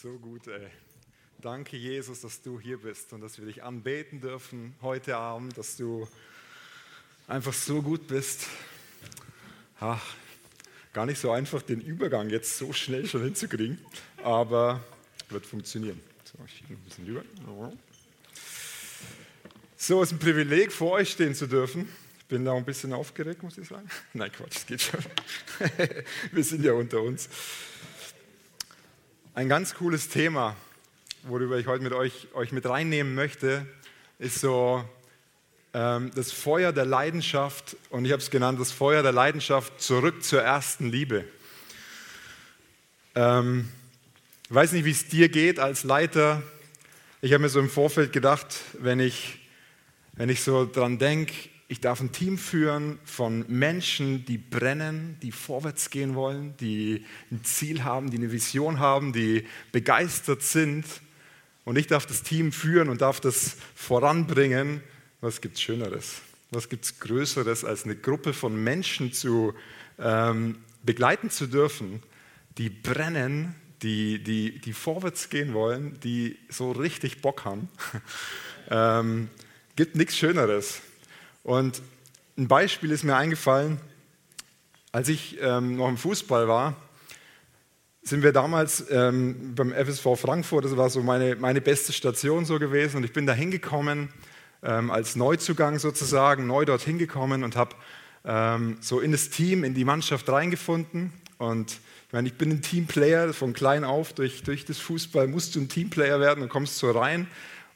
so gut, ey. Danke, Jesus, dass du hier bist und dass wir dich anbeten dürfen heute Abend, dass du einfach so gut bist. Ach, gar nicht so einfach, den Übergang jetzt so schnell schon hinzukriegen, aber wird funktionieren. So, ich schiebe ein bisschen rüber. So, es ist ein Privileg, vor euch stehen zu dürfen. Ich bin da ein bisschen aufgeregt, muss ich sagen. Nein, Quatsch, es geht schon. wir sind ja unter uns. Ein ganz cooles Thema, worüber ich heute mit euch, euch mit reinnehmen möchte, ist so ähm, das Feuer der Leidenschaft und ich habe es genannt, das Feuer der Leidenschaft zurück zur ersten Liebe. Ähm, ich weiß nicht, wie es dir geht als Leiter. Ich habe mir so im Vorfeld gedacht, wenn ich, wenn ich so dran denke, ich darf ein Team führen von Menschen, die brennen, die vorwärts gehen wollen, die ein Ziel haben, die eine Vision haben, die begeistert sind. Und ich darf das Team führen und darf das voranbringen. Was gibt es Schöneres? Was gibt es Größeres, als eine Gruppe von Menschen zu ähm, begleiten zu dürfen, die brennen, die, die, die vorwärts gehen wollen, die so richtig Bock haben? ähm, gibt nichts Schöneres. Und ein Beispiel ist mir eingefallen, als ich ähm, noch im Fußball war, sind wir damals ähm, beim FSV Frankfurt, das war so meine, meine beste Station so gewesen. Und ich bin da hingekommen ähm, als Neuzugang sozusagen, neu dorthin gekommen und habe ähm, so in das Team, in die Mannschaft reingefunden. Und ich meine, ich bin ein Teamplayer, von klein auf, durch, durch das Fußball musst du ein Teamplayer werden und kommst so rein.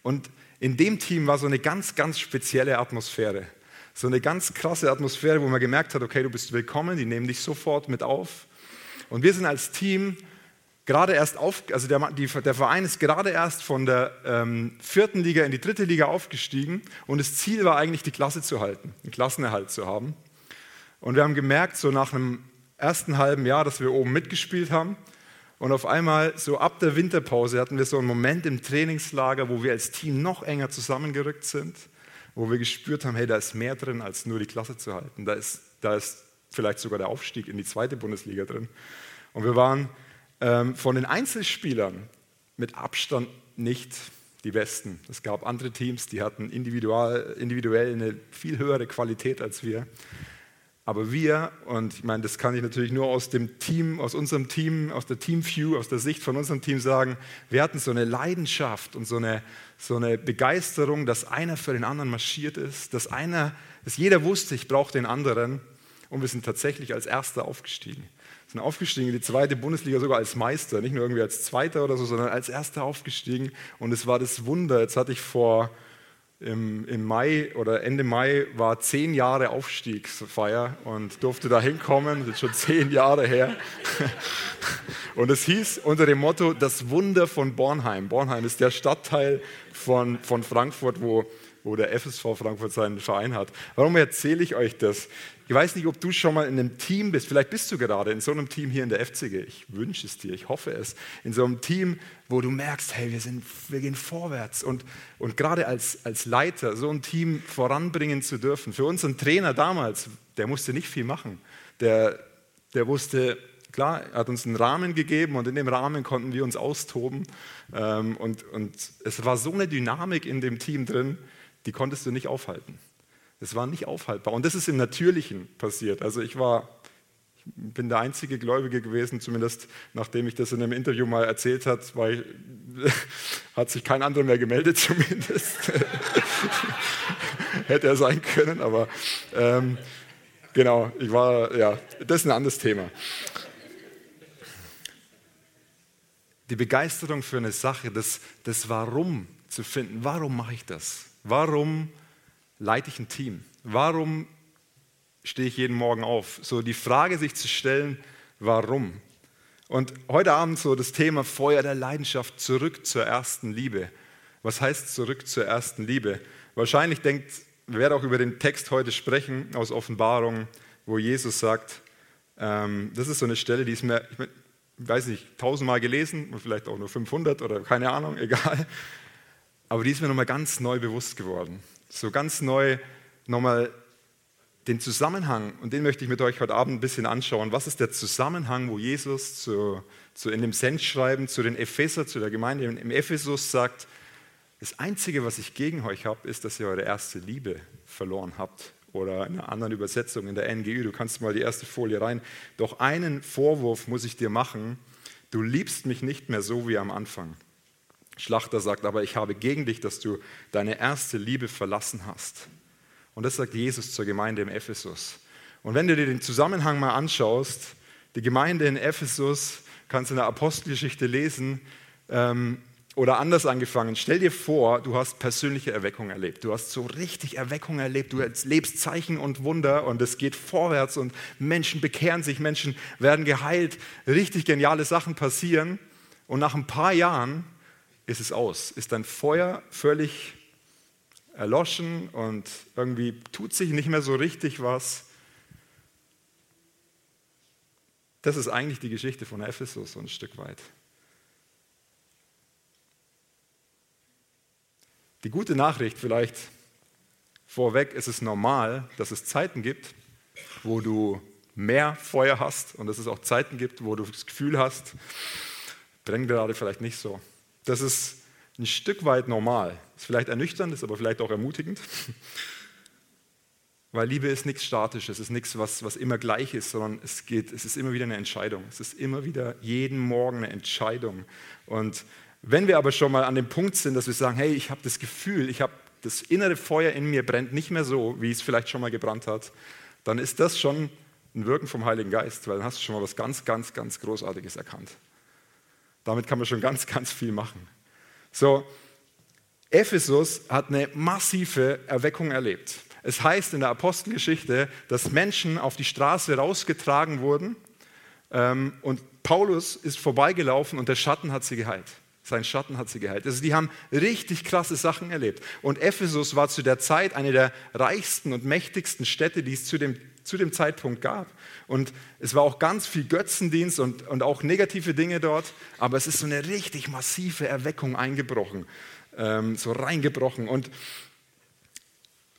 Und in dem Team war so eine ganz, ganz spezielle Atmosphäre so eine ganz krasse Atmosphäre, wo man gemerkt hat, okay, du bist willkommen, die nehmen dich sofort mit auf. Und wir sind als Team gerade erst auf, also der, die, der Verein ist gerade erst von der ähm, vierten Liga in die dritte Liga aufgestiegen und das Ziel war eigentlich, die Klasse zu halten, einen Klassenerhalt zu haben. Und wir haben gemerkt, so nach einem ersten halben Jahr, dass wir oben mitgespielt haben. Und auf einmal, so ab der Winterpause, hatten wir so einen Moment im Trainingslager, wo wir als Team noch enger zusammengerückt sind wo wir gespürt haben, hey, da ist mehr drin, als nur die Klasse zu halten. Da ist, da ist vielleicht sogar der Aufstieg in die zweite Bundesliga drin. Und wir waren ähm, von den Einzelspielern mit Abstand nicht die Besten. Es gab andere Teams, die hatten individuell, individuell eine viel höhere Qualität als wir. Aber wir, und ich meine, das kann ich natürlich nur aus dem Team, aus unserem Team, aus der Teamview, aus der Sicht von unserem Team sagen, wir hatten so eine Leidenschaft und so eine, so eine Begeisterung, dass einer für den anderen marschiert ist, dass einer, dass jeder wusste, ich brauche den anderen. Und wir sind tatsächlich als Erster aufgestiegen. Wir sind aufgestiegen in die zweite Bundesliga sogar als Meister, nicht nur irgendwie als Zweiter oder so, sondern als Erster aufgestiegen. Und es war das Wunder. Jetzt hatte ich vor im, im Mai oder Ende Mai war zehn Jahre Aufstiegsfeier und durfte da hinkommen, das ist schon zehn Jahre her. Und es hieß unter dem Motto Das Wunder von Bornheim. Bornheim ist der Stadtteil von, von Frankfurt, wo, wo der FSV Frankfurt seinen Verein hat. Warum erzähle ich euch das? Ich weiß nicht, ob du schon mal in einem Team bist. Vielleicht bist du gerade in so einem Team hier in der FCG. Ich wünsche es dir, ich hoffe es. In so einem Team, wo du merkst, hey, wir, sind, wir gehen vorwärts. Und, und gerade als, als Leiter so ein Team voranbringen zu dürfen. Für unseren Trainer damals, der musste nicht viel machen. Der, der wusste, klar, er hat uns einen Rahmen gegeben und in dem Rahmen konnten wir uns austoben. Ähm, und, und es war so eine Dynamik in dem Team drin, die konntest du nicht aufhalten. Es war nicht aufhaltbar. Und das ist im Natürlichen passiert. Also ich war, ich bin der einzige Gläubige gewesen, zumindest nachdem ich das in einem Interview mal erzählt hat, weil hat sich kein anderer mehr gemeldet zumindest. Hätte er sein können, aber ähm, genau, ich war, ja, das ist ein anderes Thema. Die Begeisterung für eine Sache, das, das Warum zu finden. Warum mache ich das? Warum leite ich ein Team? Warum stehe ich jeden Morgen auf? So die Frage sich zu stellen, warum? Und heute Abend so das Thema Feuer der Leidenschaft zurück zur ersten Liebe. Was heißt zurück zur ersten Liebe? Wahrscheinlich denkt, wir werden auch über den Text heute sprechen aus Offenbarung, wo Jesus sagt, ähm, das ist so eine Stelle, die ist mir, ich weiß nicht, tausendmal gelesen, vielleicht auch nur 500 oder keine Ahnung, egal. Aber die ist mir nochmal ganz neu bewusst geworden so ganz neu nochmal den Zusammenhang, und den möchte ich mit euch heute Abend ein bisschen anschauen. Was ist der Zusammenhang, wo Jesus zu, zu in dem Sendschreiben zu den Epheser, zu der Gemeinde im Ephesus sagt, das Einzige, was ich gegen euch habe, ist, dass ihr eure erste Liebe verloren habt. Oder in einer anderen Übersetzung in der NGÜ, du kannst mal die erste Folie rein. Doch einen Vorwurf muss ich dir machen, du liebst mich nicht mehr so wie am Anfang. Schlachter sagt, aber ich habe gegen dich, dass du deine erste Liebe verlassen hast. Und das sagt Jesus zur Gemeinde im Ephesus. Und wenn du dir den Zusammenhang mal anschaust, die Gemeinde in Ephesus, kannst du in der Apostelgeschichte lesen, ähm, oder anders angefangen, stell dir vor, du hast persönliche Erweckung erlebt. Du hast so richtig Erweckung erlebt. Du lebst Zeichen und Wunder und es geht vorwärts und Menschen bekehren sich, Menschen werden geheilt. Richtig geniale Sachen passieren. Und nach ein paar Jahren ist es aus. Ist dein Feuer völlig erloschen und irgendwie tut sich nicht mehr so richtig was. Das ist eigentlich die Geschichte von Ephesus so ein Stück weit. Die gute Nachricht vielleicht vorweg, ist es normal, dass es Zeiten gibt, wo du mehr Feuer hast und dass es auch Zeiten gibt, wo du das Gefühl hast, brennt gerade vielleicht nicht so. Das ist ein Stück weit normal. Ist vielleicht ernüchternd, ist aber vielleicht auch ermutigend. Weil Liebe ist nichts Statisches, es ist nichts, was, was immer gleich ist, sondern es, geht, es ist immer wieder eine Entscheidung. Es ist immer wieder jeden Morgen eine Entscheidung. Und wenn wir aber schon mal an dem Punkt sind, dass wir sagen, hey, ich habe das Gefühl, ich habe das innere Feuer in mir brennt nicht mehr so, wie es vielleicht schon mal gebrannt hat, dann ist das schon ein Wirken vom Heiligen Geist, weil dann hast du schon mal was ganz, ganz, ganz Großartiges erkannt. Damit kann man schon ganz, ganz viel machen. So, Ephesus hat eine massive Erweckung erlebt. Es heißt in der Apostelgeschichte, dass Menschen auf die Straße rausgetragen wurden ähm, und Paulus ist vorbeigelaufen und der Schatten hat sie geheilt. Sein Schatten hat sie geheilt. Also die haben richtig krasse Sachen erlebt. Und Ephesus war zu der Zeit eine der reichsten und mächtigsten Städte, die es zu dem, zu dem Zeitpunkt gab. Und es war auch ganz viel Götzendienst und, und auch negative Dinge dort. Aber es ist so eine richtig massive Erweckung eingebrochen ähm, so reingebrochen. Und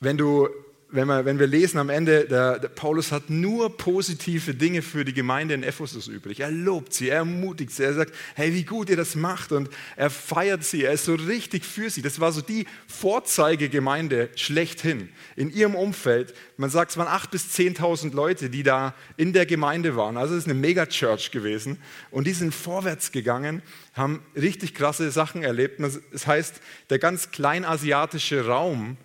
wenn du wenn wir, wenn wir lesen am Ende, der, der, Paulus hat nur positive Dinge für die Gemeinde in Ephesus übrig. Er lobt sie, er ermutigt sie, er sagt, hey, wie gut ihr das macht und er feiert sie, er ist so richtig für sie. Das war so die Vorzeigegemeinde schlechthin in ihrem Umfeld. Man sagt, es waren 8.000 bis 10.000 Leute, die da in der Gemeinde waren. Also es ist eine Megachurch gewesen und die sind vorwärts gegangen, haben richtig krasse Sachen erlebt. Das heißt, der ganz kleinasiatische Raum,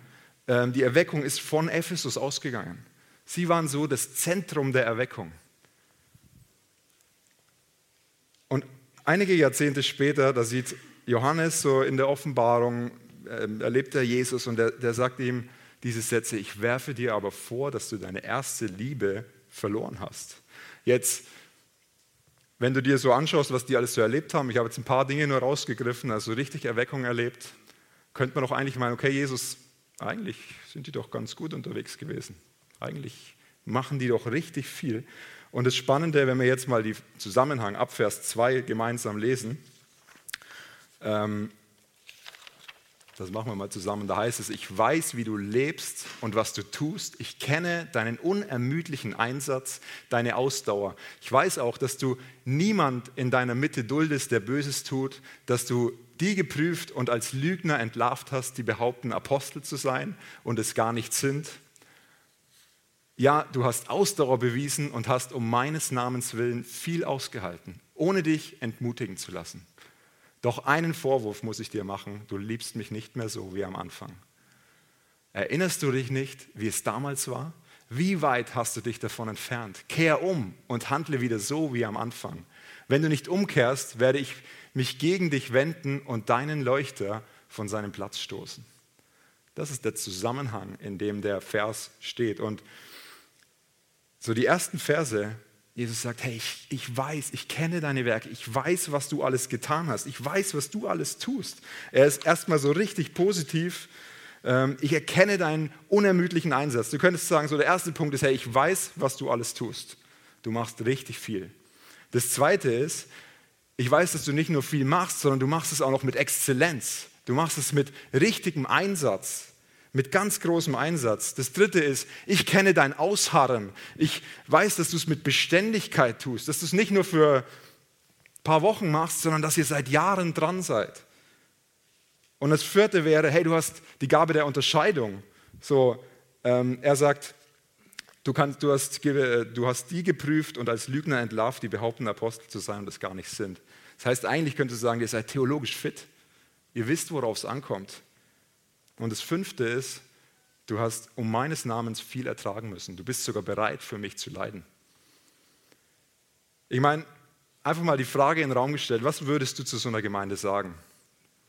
die Erweckung ist von Ephesus ausgegangen. Sie waren so das Zentrum der Erweckung. Und einige Jahrzehnte später, da sieht Johannes so in der Offenbarung, ähm, erlebt er Jesus und der, der sagt ihm diese Sätze, ich werfe dir aber vor, dass du deine erste Liebe verloren hast. Jetzt, wenn du dir so anschaust, was die alles so erlebt haben, ich habe jetzt ein paar Dinge nur rausgegriffen, also richtig Erweckung erlebt, könnte man doch eigentlich meinen, okay, Jesus, eigentlich sind die doch ganz gut unterwegs gewesen. Eigentlich machen die doch richtig viel. Und das Spannende, wenn wir jetzt mal den Zusammenhang ab Vers 2 gemeinsam lesen, ähm, das machen wir mal zusammen. Da heißt es, ich weiß, wie du lebst und was du tust. Ich kenne deinen unermüdlichen Einsatz, deine Ausdauer. Ich weiß auch, dass du niemand in deiner Mitte duldest, der Böses tut, dass du die geprüft und als Lügner entlarvt hast, die behaupten, Apostel zu sein und es gar nicht sind. Ja, du hast Ausdauer bewiesen und hast um meines Namens willen viel ausgehalten, ohne dich entmutigen zu lassen. Doch einen Vorwurf muss ich dir machen, du liebst mich nicht mehr so wie am Anfang. Erinnerst du dich nicht, wie es damals war? Wie weit hast du dich davon entfernt? Kehr um und handle wieder so wie am Anfang. Wenn du nicht umkehrst, werde ich mich gegen dich wenden und deinen Leuchter von seinem Platz stoßen. Das ist der Zusammenhang, in dem der Vers steht. Und so die ersten Verse, Jesus sagt, hey, ich, ich weiß, ich kenne deine Werke, ich weiß, was du alles getan hast, ich weiß, was du alles tust. Er ist erstmal so richtig positiv. Ähm, ich erkenne deinen unermüdlichen Einsatz. Du könntest sagen, so der erste Punkt ist, hey, ich weiß, was du alles tust. Du machst richtig viel. Das zweite ist, ich weiß, dass du nicht nur viel machst, sondern du machst es auch noch mit Exzellenz. Du machst es mit richtigem Einsatz. mit ganz großem Einsatz. Das dritte ist, ich kenne dein Ausharren. Ich weiß, dass du es mit Beständigkeit tust, dass du es nicht nur für ein paar Wochen machst, sondern dass ihr seit Jahren dran seid. Und das vierte wäre, hey, du hast die Gabe der Unterscheidung. So, ähm, er sagt, du, kannst, du, hast, du hast die geprüft und als Lügner entlarvt, die behaupten, Apostel zu sein und das gar nicht sind. Das heißt, eigentlich könntest du sagen, ihr seid theologisch fit. Ihr wisst, worauf es ankommt. Und das fünfte ist, du hast um meines Namens viel ertragen müssen. Du bist sogar bereit, für mich zu leiden. Ich meine, einfach mal die Frage in den Raum gestellt, was würdest du zu so einer Gemeinde sagen,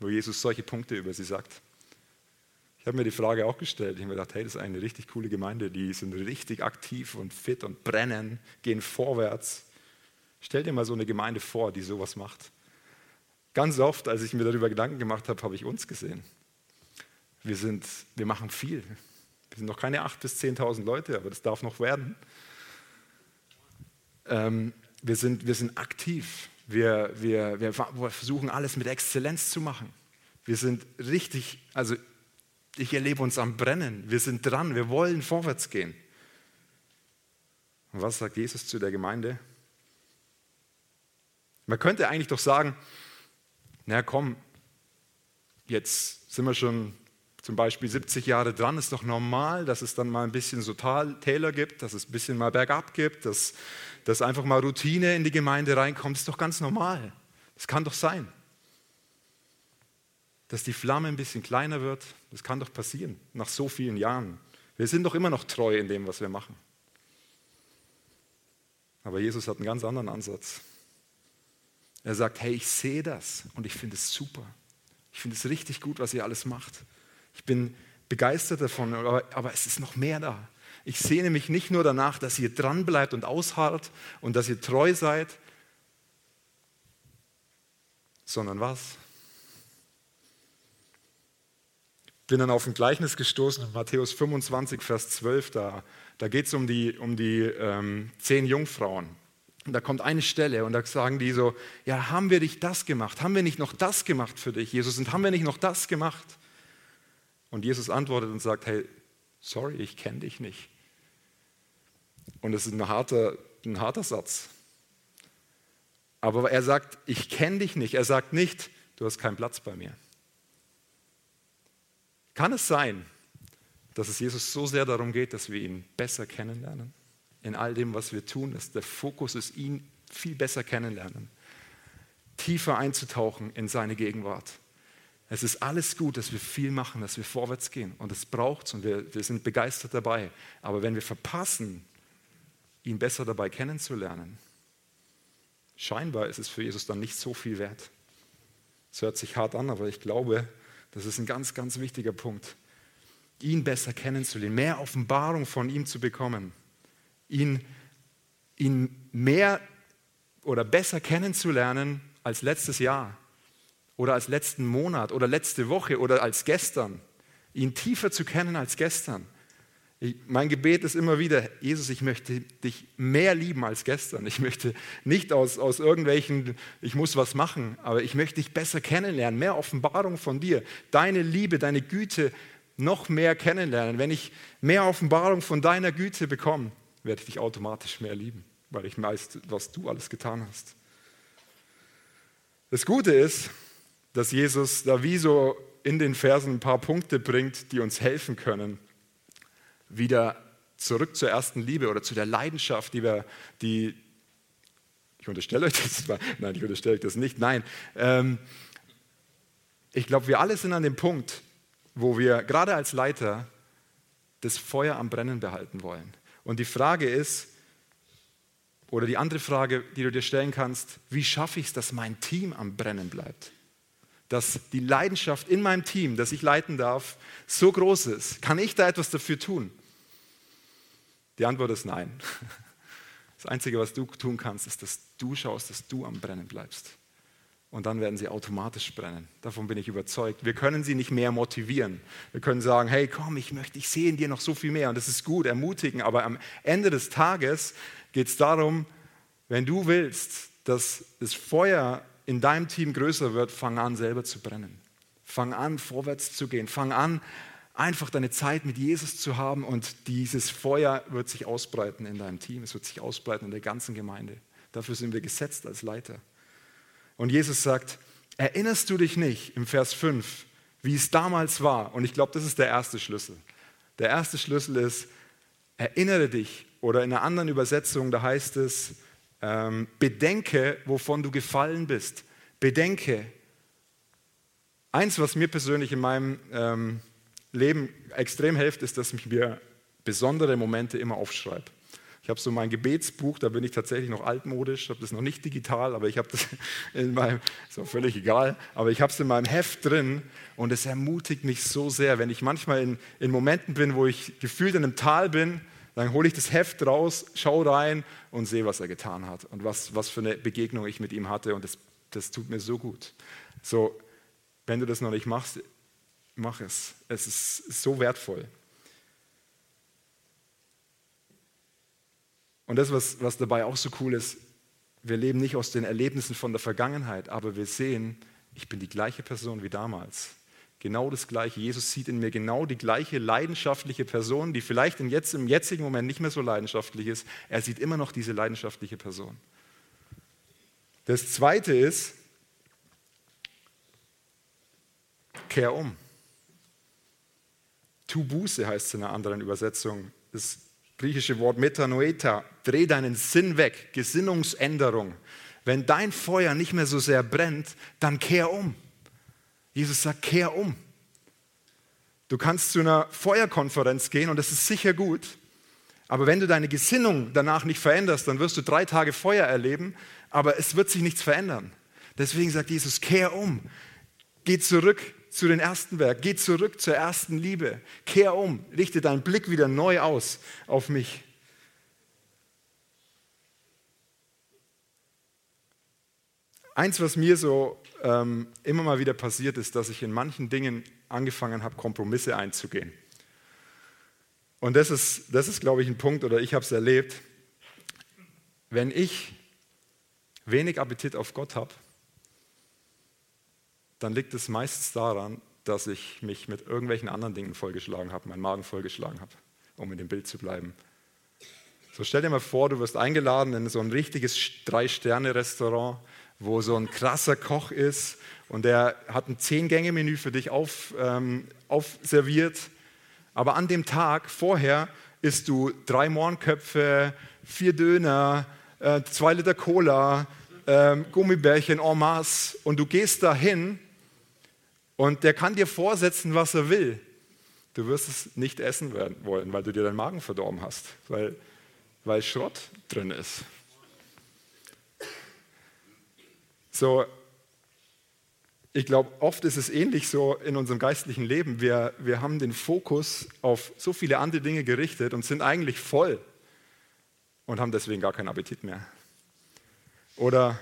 wo Jesus solche Punkte über sie sagt? Ich habe mir die Frage auch gestellt. Ich habe mir gedacht, hey, das ist eine richtig coole Gemeinde, die sind richtig aktiv und fit und brennen, gehen vorwärts. Stell dir mal so eine Gemeinde vor, die sowas macht. Ganz oft, als ich mir darüber Gedanken gemacht habe, habe ich uns gesehen. Wir, sind, wir machen viel. Wir sind noch keine 8.000 bis 10.000 Leute, aber das darf noch werden. Ähm, wir, sind, wir sind aktiv. Wir, wir, wir versuchen alles mit Exzellenz zu machen. Wir sind richtig, also ich erlebe uns am Brennen. Wir sind dran, wir wollen vorwärts gehen. Und was sagt Jesus zu der Gemeinde? Man könnte eigentlich doch sagen, na komm, jetzt sind wir schon zum Beispiel 70 Jahre dran, ist doch normal, dass es dann mal ein bisschen so Täler gibt, dass es ein bisschen mal bergab gibt, dass, dass einfach mal Routine in die Gemeinde reinkommt, ist doch ganz normal. Das kann doch sein. Dass die Flamme ein bisschen kleiner wird, das kann doch passieren, nach so vielen Jahren. Wir sind doch immer noch treu in dem, was wir machen. Aber Jesus hat einen ganz anderen Ansatz. Er sagt, hey, ich sehe das und ich finde es super. Ich finde es richtig gut, was ihr alles macht. Ich bin begeistert davon, aber, aber es ist noch mehr da. Ich sehne mich nicht nur danach, dass ihr dranbleibt und ausharrt und dass ihr treu seid, sondern was? Ich bin dann auf ein Gleichnis gestoßen in Matthäus 25, Vers 12. Da, da geht es um die, um die ähm, zehn Jungfrauen. Und da kommt eine Stelle und da sagen die so, ja, haben wir nicht das gemacht? Haben wir nicht noch das gemacht für dich, Jesus? Und haben wir nicht noch das gemacht? Und Jesus antwortet und sagt, hey, sorry, ich kenne dich nicht. Und das ist ein harter, ein harter Satz. Aber er sagt, ich kenne dich nicht. Er sagt nicht, du hast keinen Platz bei mir. Kann es sein, dass es Jesus so sehr darum geht, dass wir ihn besser kennenlernen? In all dem, was wir tun, dass der Fokus ist, ihn viel besser kennenlernen, tiefer einzutauchen in seine Gegenwart. Es ist alles gut, dass wir viel machen, dass wir vorwärts gehen und es braucht es und wir, wir sind begeistert dabei. Aber wenn wir verpassen, ihn besser dabei kennenzulernen, scheinbar ist es für Jesus dann nicht so viel wert. Es hört sich hart an, aber ich glaube, das ist ein ganz, ganz wichtiger Punkt. Ihn besser kennenzulernen, mehr Offenbarung von ihm zu bekommen ihn, ihn mehr oder besser kennenzulernen als letztes Jahr oder als letzten Monat oder letzte Woche oder als gestern. Ihn tiefer zu kennen als gestern. Ich, mein Gebet ist immer wieder, Jesus, ich möchte dich mehr lieben als gestern. Ich möchte nicht aus, aus irgendwelchen, ich muss was machen, aber ich möchte dich besser kennenlernen, mehr Offenbarung von dir, deine Liebe, deine Güte noch mehr kennenlernen. Wenn ich mehr Offenbarung von deiner Güte bekomme, werde ich dich automatisch mehr lieben, weil ich weiß, was du alles getan hast. Das Gute ist, dass Jesus da wie so in den Versen ein paar Punkte bringt, die uns helfen können, wieder zurück zur ersten Liebe oder zu der Leidenschaft, die wir, die, ich unterstelle euch das, nein, ich unterstelle euch das nicht, nein. Ähm, ich glaube, wir alle sind an dem Punkt, wo wir gerade als Leiter das Feuer am Brennen behalten wollen. Und die Frage ist, oder die andere Frage, die du dir stellen kannst, wie schaffe ich es, dass mein Team am Brennen bleibt? Dass die Leidenschaft in meinem Team, das ich leiten darf, so groß ist. Kann ich da etwas dafür tun? Die Antwort ist nein. Das Einzige, was du tun kannst, ist, dass du schaust, dass du am Brennen bleibst und dann werden sie automatisch brennen. Davon bin ich überzeugt. Wir können sie nicht mehr motivieren. Wir können sagen, hey, komm, ich möchte, ich sehe in dir noch so viel mehr und das ist gut, ermutigen, aber am Ende des Tages geht es darum, wenn du willst, dass das Feuer in deinem Team größer wird, fang an, selber zu brennen. Fang an, vorwärts zu gehen. Fang an, einfach deine Zeit mit Jesus zu haben und dieses Feuer wird sich ausbreiten in deinem Team, es wird sich ausbreiten in der ganzen Gemeinde. Dafür sind wir gesetzt als Leiter. Und Jesus sagt, erinnerst du dich nicht im Vers 5, wie es damals war? Und ich glaube, das ist der erste Schlüssel. Der erste Schlüssel ist, erinnere dich oder in einer anderen Übersetzung, da heißt es, ähm, bedenke, wovon du gefallen bist. Bedenke. Eins, was mir persönlich in meinem ähm, Leben extrem hilft, ist, dass ich mir besondere Momente immer aufschreibe. Ich habe so mein Gebetsbuch, da bin ich tatsächlich noch altmodisch, habe das noch nicht digital, aber ich habe das in meinem, ist auch völlig egal, aber ich habe es in meinem Heft drin und es ermutigt mich so sehr, wenn ich manchmal in, in Momenten bin, wo ich gefühlt in einem Tal bin, dann hole ich das Heft raus, schaue rein und sehe, was er getan hat und was, was für eine Begegnung ich mit ihm hatte und das, das tut mir so gut. So, wenn du das noch nicht machst, mach es. Es ist so wertvoll. Und das, was, was dabei auch so cool ist, wir leben nicht aus den Erlebnissen von der Vergangenheit, aber wir sehen, ich bin die gleiche Person wie damals. Genau das Gleiche. Jesus sieht in mir genau die gleiche leidenschaftliche Person, die vielleicht in jetzt, im jetzigen Moment nicht mehr so leidenschaftlich ist. Er sieht immer noch diese leidenschaftliche Person. Das Zweite ist, kehr um. Tu Buße heißt es in einer anderen Übersetzung. Das griechische Wort Metanoeta, dreh deinen Sinn weg, Gesinnungsänderung. Wenn dein Feuer nicht mehr so sehr brennt, dann kehr um. Jesus sagt, kehr um. Du kannst zu einer Feuerkonferenz gehen und das ist sicher gut, aber wenn du deine Gesinnung danach nicht veränderst, dann wirst du drei Tage Feuer erleben, aber es wird sich nichts verändern. Deswegen sagt Jesus, kehr um, geh zurück zu den ersten Werk, geh zurück zur ersten Liebe, kehr um, richte deinen Blick wieder neu aus auf mich. Eins, was mir so ähm, immer mal wieder passiert ist, dass ich in manchen Dingen angefangen habe, Kompromisse einzugehen. Und das ist, das ist glaube ich, ein Punkt, oder ich habe es erlebt, wenn ich wenig Appetit auf Gott habe, dann liegt es meistens daran, dass ich mich mit irgendwelchen anderen Dingen vollgeschlagen habe, meinen Magen vollgeschlagen habe, um in dem Bild zu bleiben. So stell dir mal vor, du wirst eingeladen in so ein richtiges Drei-Sterne-Restaurant, wo so ein krasser Koch ist und der hat ein Zehn-Gänge-Menü für dich auf, ähm, aufserviert. Aber an dem Tag vorher isst du drei Mohrenköpfe, vier Döner, äh, zwei Liter Cola, äh, Gummibärchen en masse und du gehst dahin und der kann dir vorsetzen, was er will. Du wirst es nicht essen werden wollen, weil du dir deinen Magen verdorben hast, weil, weil Schrott drin ist. So, ich glaube, oft ist es ähnlich so in unserem geistlichen Leben. Wir, wir haben den Fokus auf so viele andere Dinge gerichtet und sind eigentlich voll und haben deswegen gar keinen Appetit mehr. Oder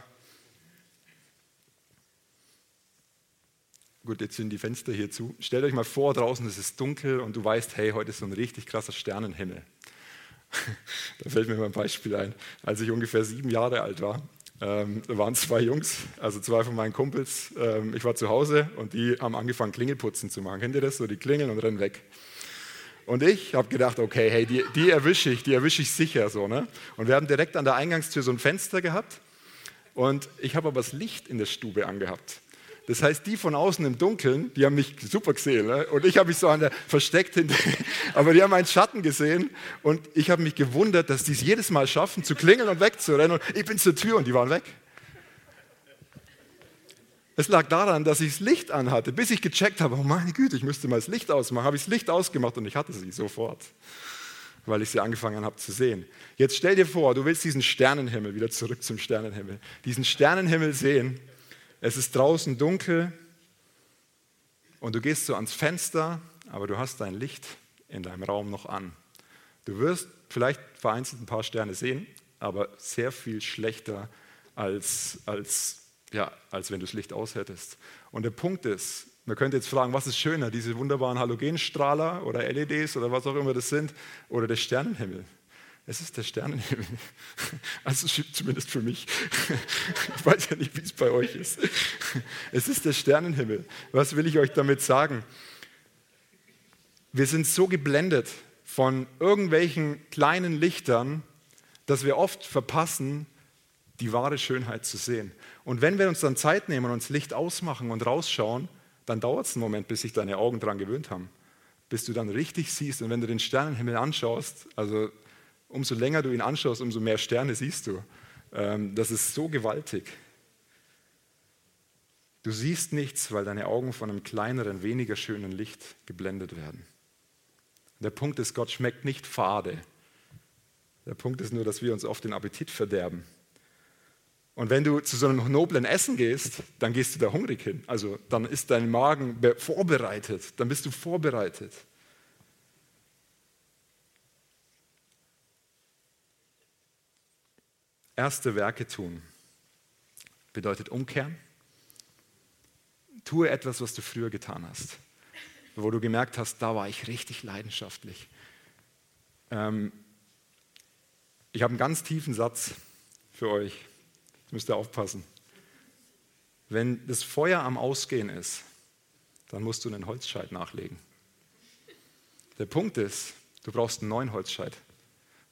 Gut, jetzt sind die Fenster hier zu. Stellt euch mal vor, draußen ist es dunkel und du weißt, hey, heute ist so ein richtig krasser Sternenhimmel. da fällt mir mal ein Beispiel ein. Als ich ungefähr sieben Jahre alt war, ähm, da waren zwei Jungs, also zwei von meinen Kumpels. Ähm, ich war zu Hause und die haben angefangen, Klingelputzen zu machen. Kennt ihr das? So, die klingeln und rennen weg. Und ich habe gedacht, okay, hey, die, die erwische ich, die erwische ich sicher so. Ne? Und wir haben direkt an der Eingangstür so ein Fenster gehabt. Und ich habe aber das Licht in der Stube angehabt. Das heißt, die von außen im Dunkeln, die haben mich super gesehen. Ne? Und ich habe mich so an der, versteckt hinter, aber die haben meinen Schatten gesehen. Und ich habe mich gewundert, dass die es jedes Mal schaffen, zu klingeln und wegzurennen. Und ich bin zur Tür und die waren weg. Es lag daran, dass ich das Licht anhatte, bis ich gecheckt habe, oh meine Güte, ich müsste mal das Licht ausmachen. Habe ich das Licht ausgemacht und ich hatte sie sofort, weil ich sie angefangen habe zu sehen. Jetzt stell dir vor, du willst diesen Sternenhimmel, wieder zurück zum Sternenhimmel, diesen Sternenhimmel sehen es ist draußen dunkel und du gehst so ans Fenster, aber du hast dein Licht in deinem Raum noch an. Du wirst vielleicht vereinzelt ein paar Sterne sehen, aber sehr viel schlechter als, als, ja, als wenn du das Licht aushättest. Und der Punkt ist, man könnte jetzt fragen, was ist schöner, diese wunderbaren Halogenstrahler oder LEDs oder was auch immer das sind oder der Sternenhimmel? Es ist der Sternenhimmel. Also zumindest für mich. Ich weiß ja nicht, wie es bei euch ist. Es ist der Sternenhimmel. Was will ich euch damit sagen? wir sind so geblendet von irgendwelchen kleinen Lichtern, dass wir oft verpassen, die wahre Schönheit zu sehen. Und wenn wir uns dann Zeit nehmen und uns Licht ausmachen und rausschauen, dann dauert es einen Moment, bis sich deine Augen daran gewöhnt haben. Bis du dann richtig siehst. Und wenn du den Sternenhimmel anschaust, also umso länger du ihn anschaust, umso mehr Sterne siehst du. Ähm, das ist so gewaltig. Du siehst nichts, weil deine Augen von einem kleineren, weniger schönen Licht geblendet werden. Der Punkt ist, Gott schmeckt nicht fade. Der Punkt ist nur, dass wir uns oft den Appetit verderben. Und wenn du zu so einem noblen Essen gehst, dann gehst du da hungrig hin. Also dann ist dein Magen vorbereitet, dann bist du vorbereitet. Erste Werke tun bedeutet umkehren. Tue etwas, was du früher getan hast, wo du gemerkt hast, da war ich richtig leidenschaftlich. Ähm, ich habe einen ganz tiefen Satz für euch. Jetzt müsst ihr aufpassen. Wenn das Feuer am Ausgehen ist, dann musst du einen Holzscheit nachlegen. Der Punkt ist, du brauchst einen neuen Holzscheit.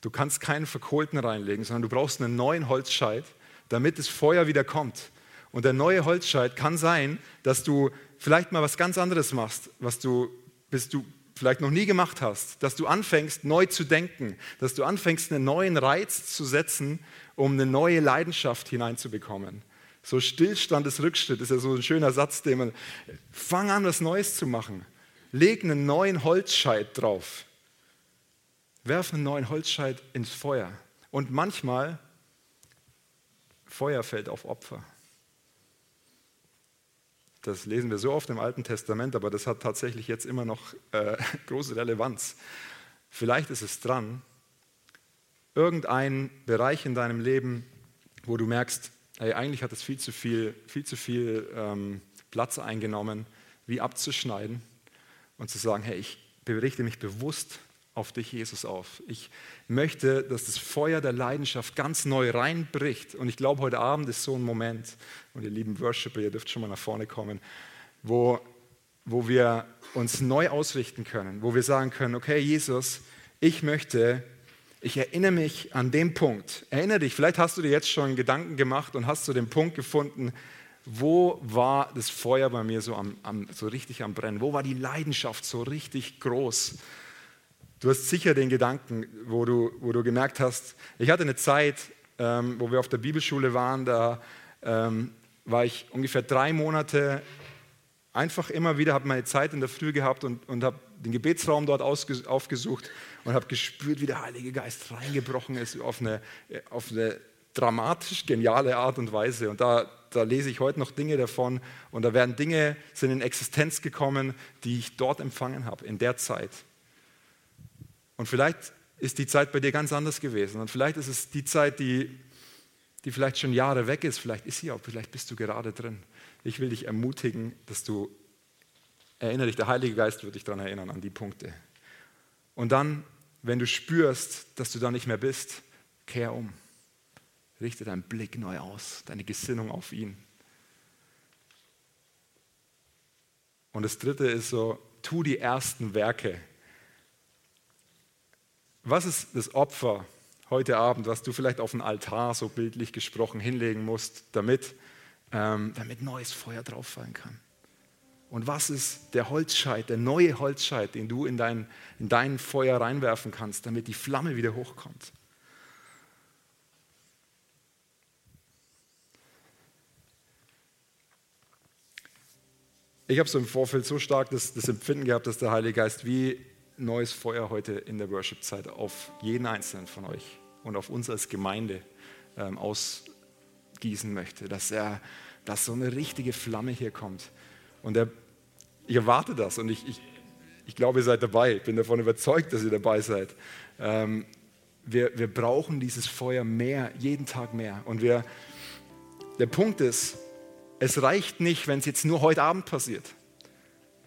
Du kannst keinen verkohlten reinlegen, sondern du brauchst einen neuen Holzscheit, damit das Feuer wieder kommt. Und der neue Holzscheit kann sein, dass du vielleicht mal was ganz anderes machst, was du bis du vielleicht noch nie gemacht hast, dass du anfängst, neu zu denken, dass du anfängst, einen neuen Reiz zu setzen, um eine neue Leidenschaft hineinzubekommen. So Stillstand ist Rückschritt, ist ja so ein schöner Satz, den man, fang an, was Neues zu machen. Leg einen neuen Holzscheit drauf. Werf einen neuen Holzscheit ins Feuer. Und manchmal, Feuer fällt auf Opfer. Das lesen wir so oft im Alten Testament, aber das hat tatsächlich jetzt immer noch äh, große Relevanz. Vielleicht ist es dran, irgendein Bereich in deinem Leben, wo du merkst, hey, eigentlich hat es viel zu viel, viel zu viel ähm, Platz eingenommen, wie abzuschneiden und zu sagen, hey, ich berichte mich bewusst auf dich, Jesus, auf. Ich möchte, dass das Feuer der Leidenschaft ganz neu reinbricht. Und ich glaube, heute Abend ist so ein Moment, und ihr lieben Worshipper, ihr dürft schon mal nach vorne kommen, wo, wo wir uns neu ausrichten können, wo wir sagen können, okay, Jesus, ich möchte, ich erinnere mich an den Punkt. Erinnere dich, vielleicht hast du dir jetzt schon Gedanken gemacht und hast du den Punkt gefunden, wo war das Feuer bei mir so, am, am, so richtig am Brennen? Wo war die Leidenschaft so richtig groß? Du hast sicher den Gedanken, wo du, wo du gemerkt hast, ich hatte eine Zeit, ähm, wo wir auf der Bibelschule waren, da ähm, war ich ungefähr drei Monate einfach immer wieder, habe meine Zeit in der Früh gehabt und, und habe den Gebetsraum dort aufgesucht und habe gespürt, wie der Heilige Geist reingebrochen ist auf eine, auf eine dramatisch geniale Art und Weise. Und da, da lese ich heute noch Dinge davon und da werden Dinge sind in Existenz gekommen, die ich dort empfangen habe, in der Zeit. Und vielleicht ist die Zeit bei dir ganz anders gewesen. Und vielleicht ist es die Zeit, die, die vielleicht schon Jahre weg ist. Vielleicht ist sie auch, vielleicht bist du gerade drin. Ich will dich ermutigen, dass du, erinnere dich, der Heilige Geist wird dich daran erinnern, an die Punkte. Und dann, wenn du spürst, dass du da nicht mehr bist, kehr um. Richte deinen Blick neu aus, deine Gesinnung auf ihn. Und das dritte ist so, tu die ersten Werke was ist das Opfer heute Abend, was du vielleicht auf den Altar, so bildlich gesprochen, hinlegen musst, damit, ähm, damit neues Feuer drauf fallen kann? Und was ist der Holzscheit, der neue Holzscheit, den du in dein, in dein Feuer reinwerfen kannst, damit die Flamme wieder hochkommt? Ich habe so im Vorfeld so stark das, das Empfinden gehabt, dass der Heilige Geist wie neues Feuer heute in der Worship-Zeit auf jeden Einzelnen von euch und auf uns als Gemeinde ähm, ausgießen möchte, dass er, dass so eine richtige Flamme hier kommt. Und er, ich erwarte das und ich, ich, ich glaube, ihr seid dabei. Ich bin davon überzeugt, dass ihr dabei seid. Ähm, wir, wir brauchen dieses Feuer mehr, jeden Tag mehr. Und wir, der Punkt ist, es reicht nicht, wenn es jetzt nur heute Abend passiert.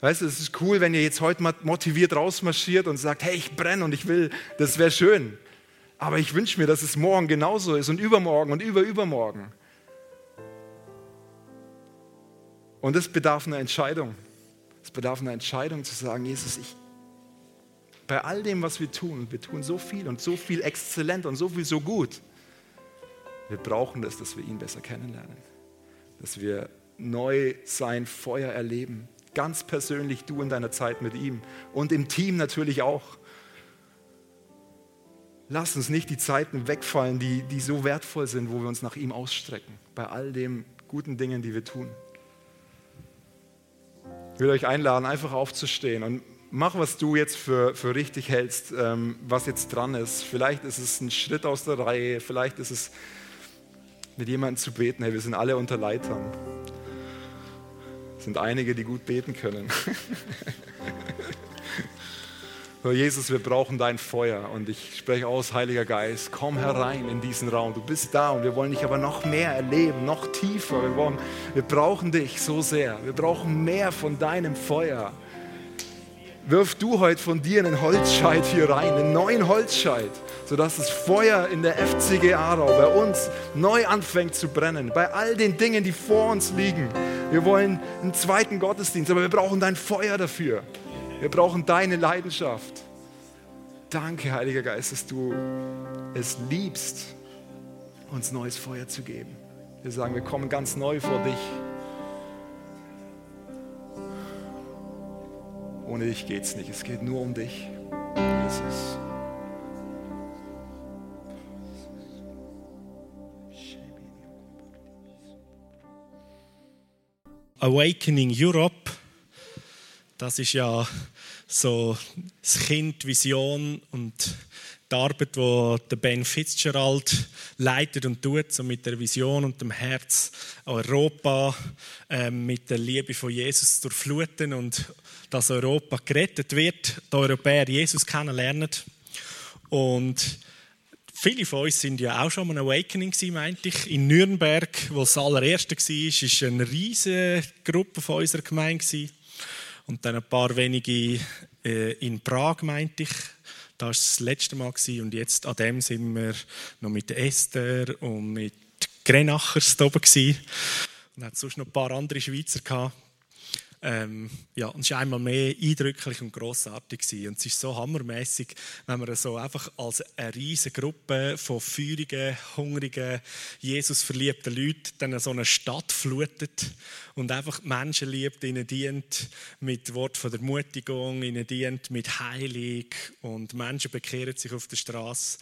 Weißt du, es ist cool, wenn ihr jetzt heute motiviert rausmarschiert und sagt, hey, ich brenne und ich will, das wäre schön. Aber ich wünsche mir, dass es morgen genauso ist und übermorgen und überübermorgen. Und es bedarf einer Entscheidung. Es bedarf einer Entscheidung zu sagen, Jesus, ich, Bei all dem, was wir tun, wir tun so viel und so viel exzellent und so viel so gut. Wir brauchen das, dass wir ihn besser kennenlernen. Dass wir neu sein Feuer erleben. Ganz persönlich du in deiner Zeit mit ihm und im Team natürlich auch. Lass uns nicht die Zeiten wegfallen, die, die so wertvoll sind, wo wir uns nach ihm ausstrecken, bei all den guten Dingen, die wir tun. Ich will euch einladen, einfach aufzustehen und mach, was du jetzt für, für richtig hältst, ähm, was jetzt dran ist. Vielleicht ist es ein Schritt aus der Reihe, vielleicht ist es mit jemandem zu beten. Hey, wir sind alle unter Leitern. Sind einige, die gut beten können. Jesus, wir brauchen dein Feuer und ich spreche aus, Heiliger Geist, komm herein in diesen Raum. Du bist da und wir wollen dich aber noch mehr erleben, noch tiefer. Wir, wollen, wir brauchen dich so sehr. Wir brauchen mehr von deinem Feuer. Wirf du heute von dir einen Holzscheit hier rein, einen neuen Holzscheit, sodass das Feuer in der FCG Aarau bei uns neu anfängt zu brennen. Bei all den Dingen, die vor uns liegen. Wir wollen einen zweiten Gottesdienst, aber wir brauchen dein Feuer dafür. Wir brauchen deine Leidenschaft. Danke, Heiliger Geist, dass du es liebst, uns neues Feuer zu geben. Wir sagen, wir kommen ganz neu vor dich. Ohne dich geht es nicht. Es geht nur um dich, Jesus. Awakening Europe, das ist ja so das Kind, Vision und die Arbeit, die der Ben Fitzgerald leitet und tut, so mit der Vision und dem Herz Europa äh, mit der Liebe von Jesus durchfluten und dass Europa gerettet wird, die Europäer Jesus kennenlernen. Und viele von uns sind ja auch schon mal ein Awakening meinte ich. In Nürnberg, wo das allererste war, war eine riesige Gruppe von unserer Gemeinde. Und dann ein paar wenige äh, in Prag, meinte ich. Das war das letzte Mal. Und jetzt an dem sind wir noch mit Esther und mit Grenachers da oben. Und hat sonst noch ein paar andere Schweizer gehabt. Ähm, ja, und es war einmal mehr eindrücklich und grossartig. Gewesen. Und es ist so hammermäßig, wenn man so einfach als eine riesige Gruppe von feurigen, hungrigen, Jesus verliebten Leuten dann so eine Stadt flutet und einfach Menschen liebt, ihnen dient mit Wort von der Mutigung, ihnen dient mit Heilung und Menschen bekehren sich auf der Straße.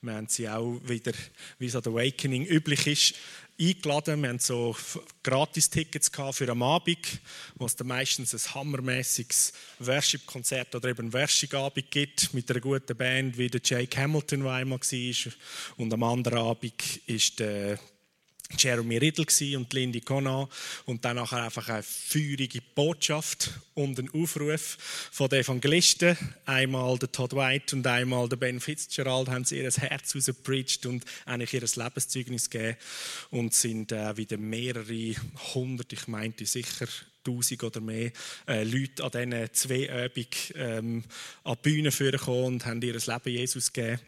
Wir haben sie auch wieder, wie es an Awakening üblich ist, eingeladen. Wir hatten so Gratis-Tickets für am Abend, wo es dann meistens ein hammermäßiges Worship-Konzert oder eben Worship-Abend gibt mit einer guten Band, wie der Jake Hamilton, der einmal war. Und am anderen Abend ist der Jeremy Riddle und Lindy Conan und dann nachher einfach eine feurige Botschaft und ein Aufruf von den Evangelisten. Einmal der Todd White und einmal der Ben Fitzgerald haben sie ihr Herz rausgepreacht und eigentlich ihr Lebenszeugnis gegeben und sind äh, wieder mehrere hundert, ich meinte sicher tausend oder mehr äh, Leute an diesen zwei Übungen ähm, an die Bühne vorgekommen und haben ihr Leben Jesus gegeben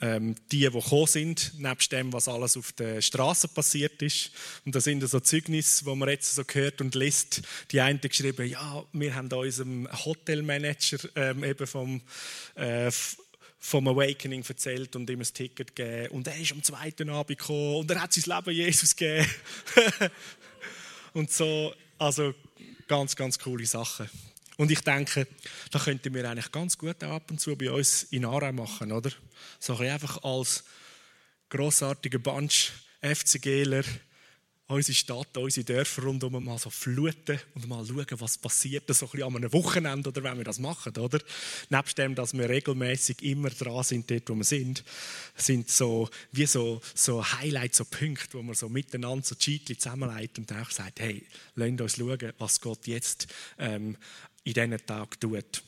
ähm, die, die gekommen sind, nebst dem, was alles auf der Straße passiert ist. Und da sind so Zeugnisse, wo man jetzt so hört und liest. Die einen geschrieben, ja, wir haben unserem Hotelmanager ähm, eben vom äh, vom Awakening erzählt und ihm ein Ticket gegeben. Und er ist am zweiten Abend gekommen und er hat sein Leben Jesus gegeben. und so, also ganz, ganz coole Sachen. Und ich denke, da könnten wir eigentlich ganz gut auch ab und zu bei uns in Aarau machen, oder? So ein einfach als grossartiger Bunch FCGler unsere Stadt, unsere Dörfer rundum mal so fluten und mal schauen, was passiert so ein bisschen an einem Wochenende oder wenn wir das machen, oder? Nebst dem, dass wir regelmäßig immer dran sind, dort wo wir sind, sind so wie so, so Highlights, so Punkte, wo man so miteinander so Cheatli zusammenleitet und auch sagt, hey, lasst uns schauen, was Gott jetzt ähm, in diesen Tag tut.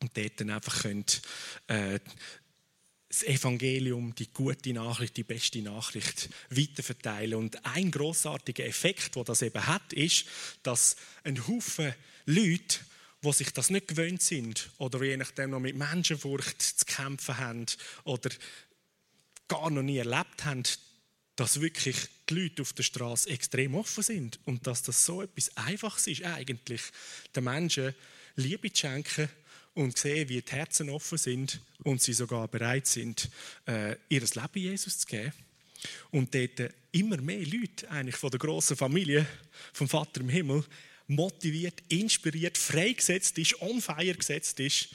Und dort dann einfach könnt, äh, das Evangelium, die gute Nachricht, die beste Nachricht weiterverteilen. Und ein großartiger Effekt, wo das eben hat, ist, dass ein Haufen Leute, die sich das nicht gewöhnt sind oder je nachdem noch mit Menschenfurcht zu kämpfen haben oder gar noch nie erlebt haben, dass wirklich die Leute auf der Straße extrem offen sind und dass das so etwas Einfaches ist, eigentlich den Menschen Liebe zu schenken und sehe, wie die Herzen offen sind und sie sogar bereit sind, äh, ihr Leben Jesus zu geben. Und dort immer mehr Leute eigentlich von der grossen Familie vom Vater im Himmel motiviert, inspiriert, freigesetzt ist, on fire gesetzt ist,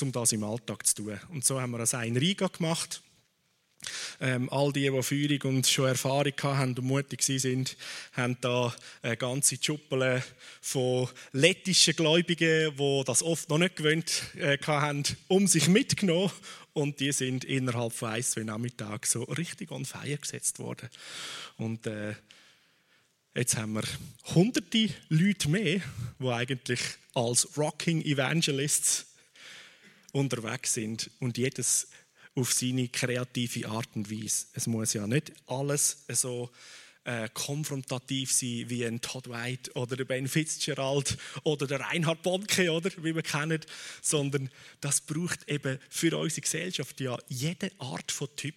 um das im Alltag zu tun. Und so haben wir das ein Riga gemacht. Ähm, all die, die Führung und schon Erfahrung hatten und mutig sind, haben da eine ganze Schuppel von lettischen Gläubigen, die das oft noch nicht gewöhnt äh, haben, um sich mitgenommen. Und die sind innerhalb von ein, zwei Nachmittagen so richtig on fire gesetzt worden. Und äh, jetzt haben wir hunderte Leute mehr, die eigentlich als Rocking Evangelists unterwegs sind und jedes auf seine kreative Art und Weise. Es muss ja nicht alles so äh, konfrontativ sein wie ein Todd White oder der Ben Fitzgerald oder der Reinhard Bonke, oder wie wir kennen, sondern das braucht eben für unsere Gesellschaft ja jede Art von Typ,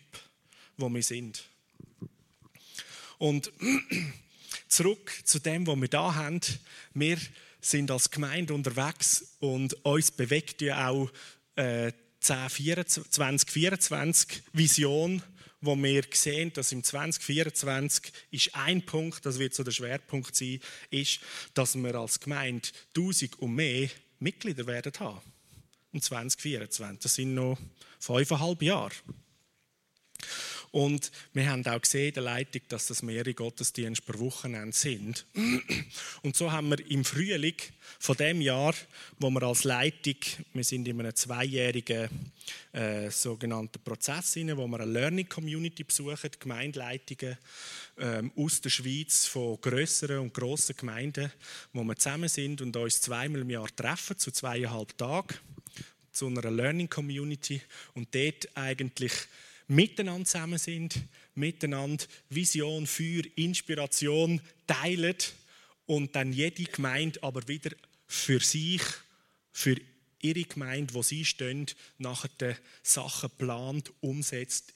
wo wir sind. Und zurück zu dem, was wir da haben. Wir sind als Gemeinde unterwegs und uns bewegt ja auch äh, 2024 Vision, wo wir sehen, dass im 2024 ist ein Punkt, das wird so der Schwerpunkt sein, ist, dass wir als Gemeinde 1000 und mehr Mitglieder werden haben. Im 2024. Das sind noch fünfeinhalb Jahre. Und wir haben auch gesehen in der Leitung, dass das mehrere Gottesdienste per Wochenende sind. Und so haben wir im Frühling von dem Jahr, wo wir als Leitung, wir sind in einem zweijährigen äh, sogenannten Prozess inne, wo wir eine Learning Community besuchen, Gemeindeleitungen ähm, aus der Schweiz von größeren und grossen Gemeinden, wo wir zusammen sind und uns zweimal im Jahr treffen zu zweieinhalb Tagen zu einer Learning Community und dort eigentlich miteinander zusammen sind, miteinander Vision für Inspiration teilen und dann jede Gemeinde aber wieder für sich, für ihre Gemeinde, wo sie stehen, nachher die Sachen plant, umsetzt,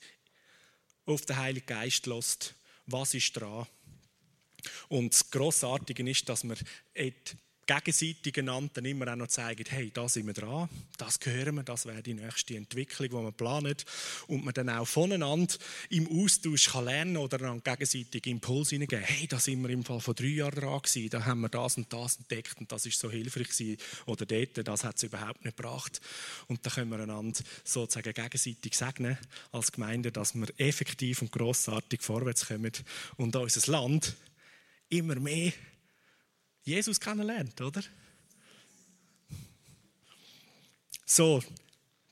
auf den Heiligen Geist lässt, was ist dran. Und das Grossartige ist, dass wir gegenseitig einander immer auch noch zeigen, hey, da sind wir dran, das gehören wir, das wäre die nächste Entwicklung, die wir planen. Und man dann auch voneinander im Austausch kann lernen oder dann gegenseitig Impulse hineingeben. Hey, da sind wir im Fall von drei Jahren dran gewesen, da haben wir das und das entdeckt und das ist so hilfreich gewesen. Oder dort, das hat es überhaupt nicht gebracht. Und da können wir einander sozusagen gegenseitig segnen als Gemeinde, dass wir effektiv und grossartig vorwärts kommen und unser Land immer mehr Jesus kennenlernt, oder? So,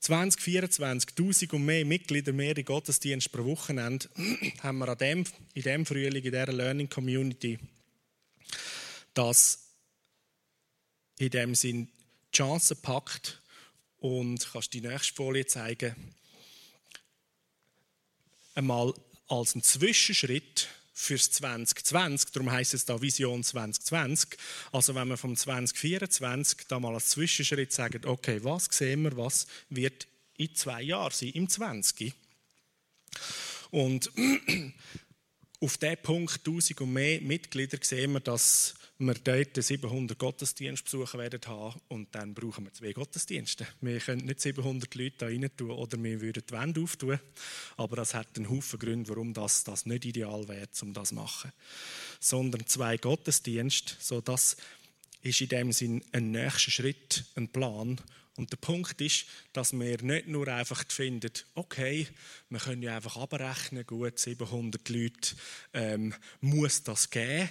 2024, 1000 und mehr Mitglieder, mehr in Gottesdienst pro Wochenende, haben wir an dem, in diesem Frühling, in dieser Learning Community, das in dem Sinn die Chance packt und kannst die nächste Folie zeigen, einmal als ein Zwischenschritt fürs 2020. Darum heißt es da Vision 2020. Also wenn wir vom 2024 da mal als Zwischenschritt sagen, okay, was sehen wir, was wird in zwei Jahren sein, im 20. Und auf diesen Punkt 1000 und mehr Mitglieder sehen wir, dass wir dort 700 Gottesdienstbesucher werden haben und dann brauchen wir zwei Gottesdienste. Wir können nicht 700 Leute da rein tun oder wir würden die Wände auftun, aber das hat einen Haufen Gründe, warum das, das nicht ideal wäre, um das zu machen. Sondern zwei Gottesdienste, so das ist in dem Sinn ein nächster Schritt, ein Plan. Und der Punkt ist, dass wir nicht nur einfach finden, okay, wir können ja einfach abrechnen, gut, 700 Leute ähm, muss das geben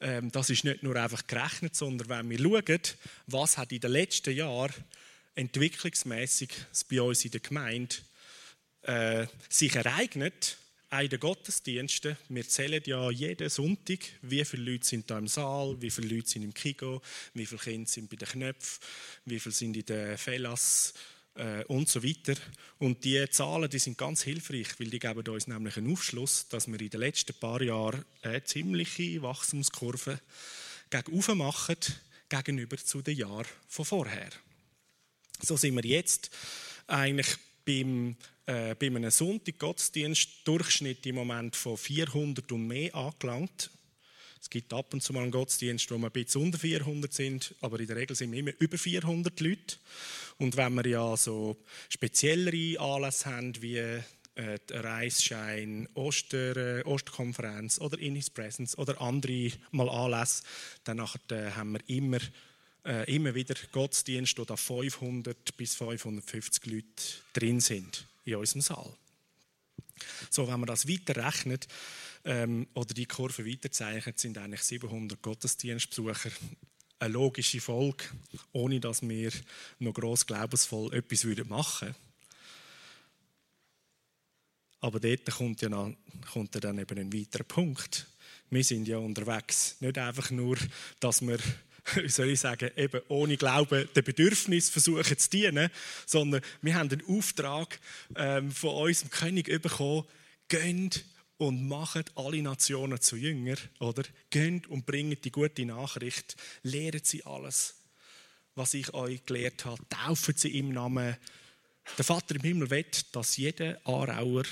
das ist nicht nur einfach gerechnet, sondern wenn wir schauen, was hat in den letzten Jahren entwicklungsmäßig bei uns in der Gemeinde äh, sich ereignet, auch in den Gottesdiensten. Wir zählen ja jeden Sonntag, wie viele Leute sind da im Saal, wie viele Leute sind im Kigo, wie viele Kinder sind bei den Knöpfen, wie viele sind in den Fellas äh, und so weiter. Und die Zahlen die sind ganz hilfreich, weil die geben uns nämlich einen Aufschluss, dass wir in den letzten paar Jahren eine ziemliche Wachstumskurve gegenüber machen gegenüber zu den Jahren von vorher. So sind wir jetzt eigentlich beim, äh, bei einem Sonntag-Gottesdienst Durchschnitt im Moment von 400 und mehr angelangt. Es gibt ab und zu mal einen Gottesdienst, wo wir ein bisschen unter 400 sind, aber in der Regel sind wir immer über 400 Leute. Und wenn wir ja so speziellere Anlässe haben, wie äh, Reisschein, Oster, äh, Osterkonferenz oder In His Presence oder andere mal Anlässe, dann äh, haben wir immer, äh, immer wieder Gottesdienst, wo da 500 bis 550 Leute drin sind in unserem Saal. So, wenn man das weiterrechnet ähm, oder die Kurve weiterzeichnet, sind eigentlich 700 Gottesdienstbesucher eine logische Folge, ohne dass wir noch gross glaubensvoll etwas machen würden. Aber dort kommt ja, dann, kommt ja dann eben ein weiterer Punkt. Wir sind ja unterwegs. Nicht einfach nur, dass wir, wie soll ich sagen, eben ohne Glauben den Bedürfnis versuchen zu dienen, sondern wir haben den Auftrag ähm, von unserem König bekommen, gönnt und macht alle Nationen zu Jünger, oder? Gönnt und bringt die gute Nachricht, lehrt sie alles, was ich euch gelehrt habe, taufen sie im Namen. Der Vater im Himmel will, dass jeder Aarauer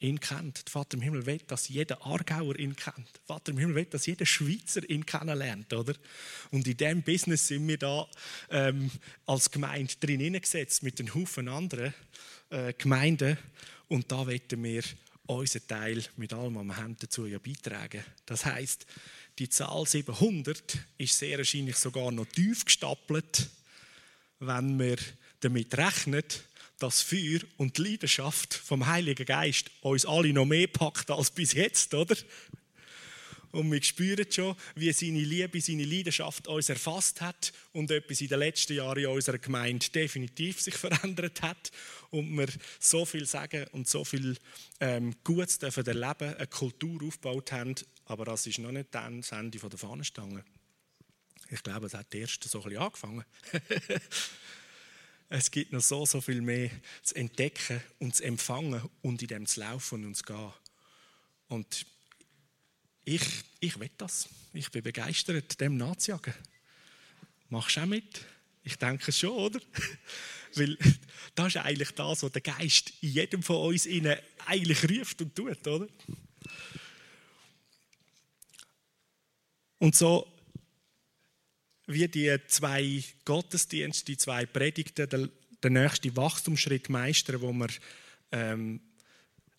ihn kennt. Der Vater im Himmel will, dass jeder Aargauer ihn kennt. Der Vater im Himmel will, dass jeder Schweizer ihn kennenlernt, oder? Und in diesem Business sind wir da ähm, als Gemeinde drin hineingesetzt mit einem Haufen anderen äh, Gemeinden. Und da wollen wir unseren Teil mit allem, was wir haben, dazu ja beitragen. Das heißt, die Zahl 700 ist sehr wahrscheinlich sogar noch tief gestapelt, wenn wir damit rechnen, dass Feuer und die Leidenschaft vom Heiligen Geist uns alle noch mehr packt als bis jetzt, oder? Und wir spüren schon, wie seine Liebe, seine Leidenschaft uns erfasst hat und etwas in den letzten Jahren in unserer Gemeinde definitiv sich verändert hat. Und wir so viel sagen und so viel ähm, Gutes dürfen erleben, eine Kultur aufgebaut haben. Aber das ist noch nicht das Ende der Fahnenstange. Ich glaube, es hat erst so ein bisschen angefangen. es gibt noch so, so viel mehr zu entdecken und zu empfangen und in dem zu laufen und zu gehen. Und ich, ich will das. Ich bin begeistert, dem nachzujagen. Machst du auch mit? Ich denke schon, oder? Weil das ist eigentlich das, was der Geist in jedem von uns innen eigentlich ruft und tut, oder? Und so wie die zwei Gottesdienste, die zwei Predigten, der, der nächste Wachstumsschritt meistern, wo wir ähm,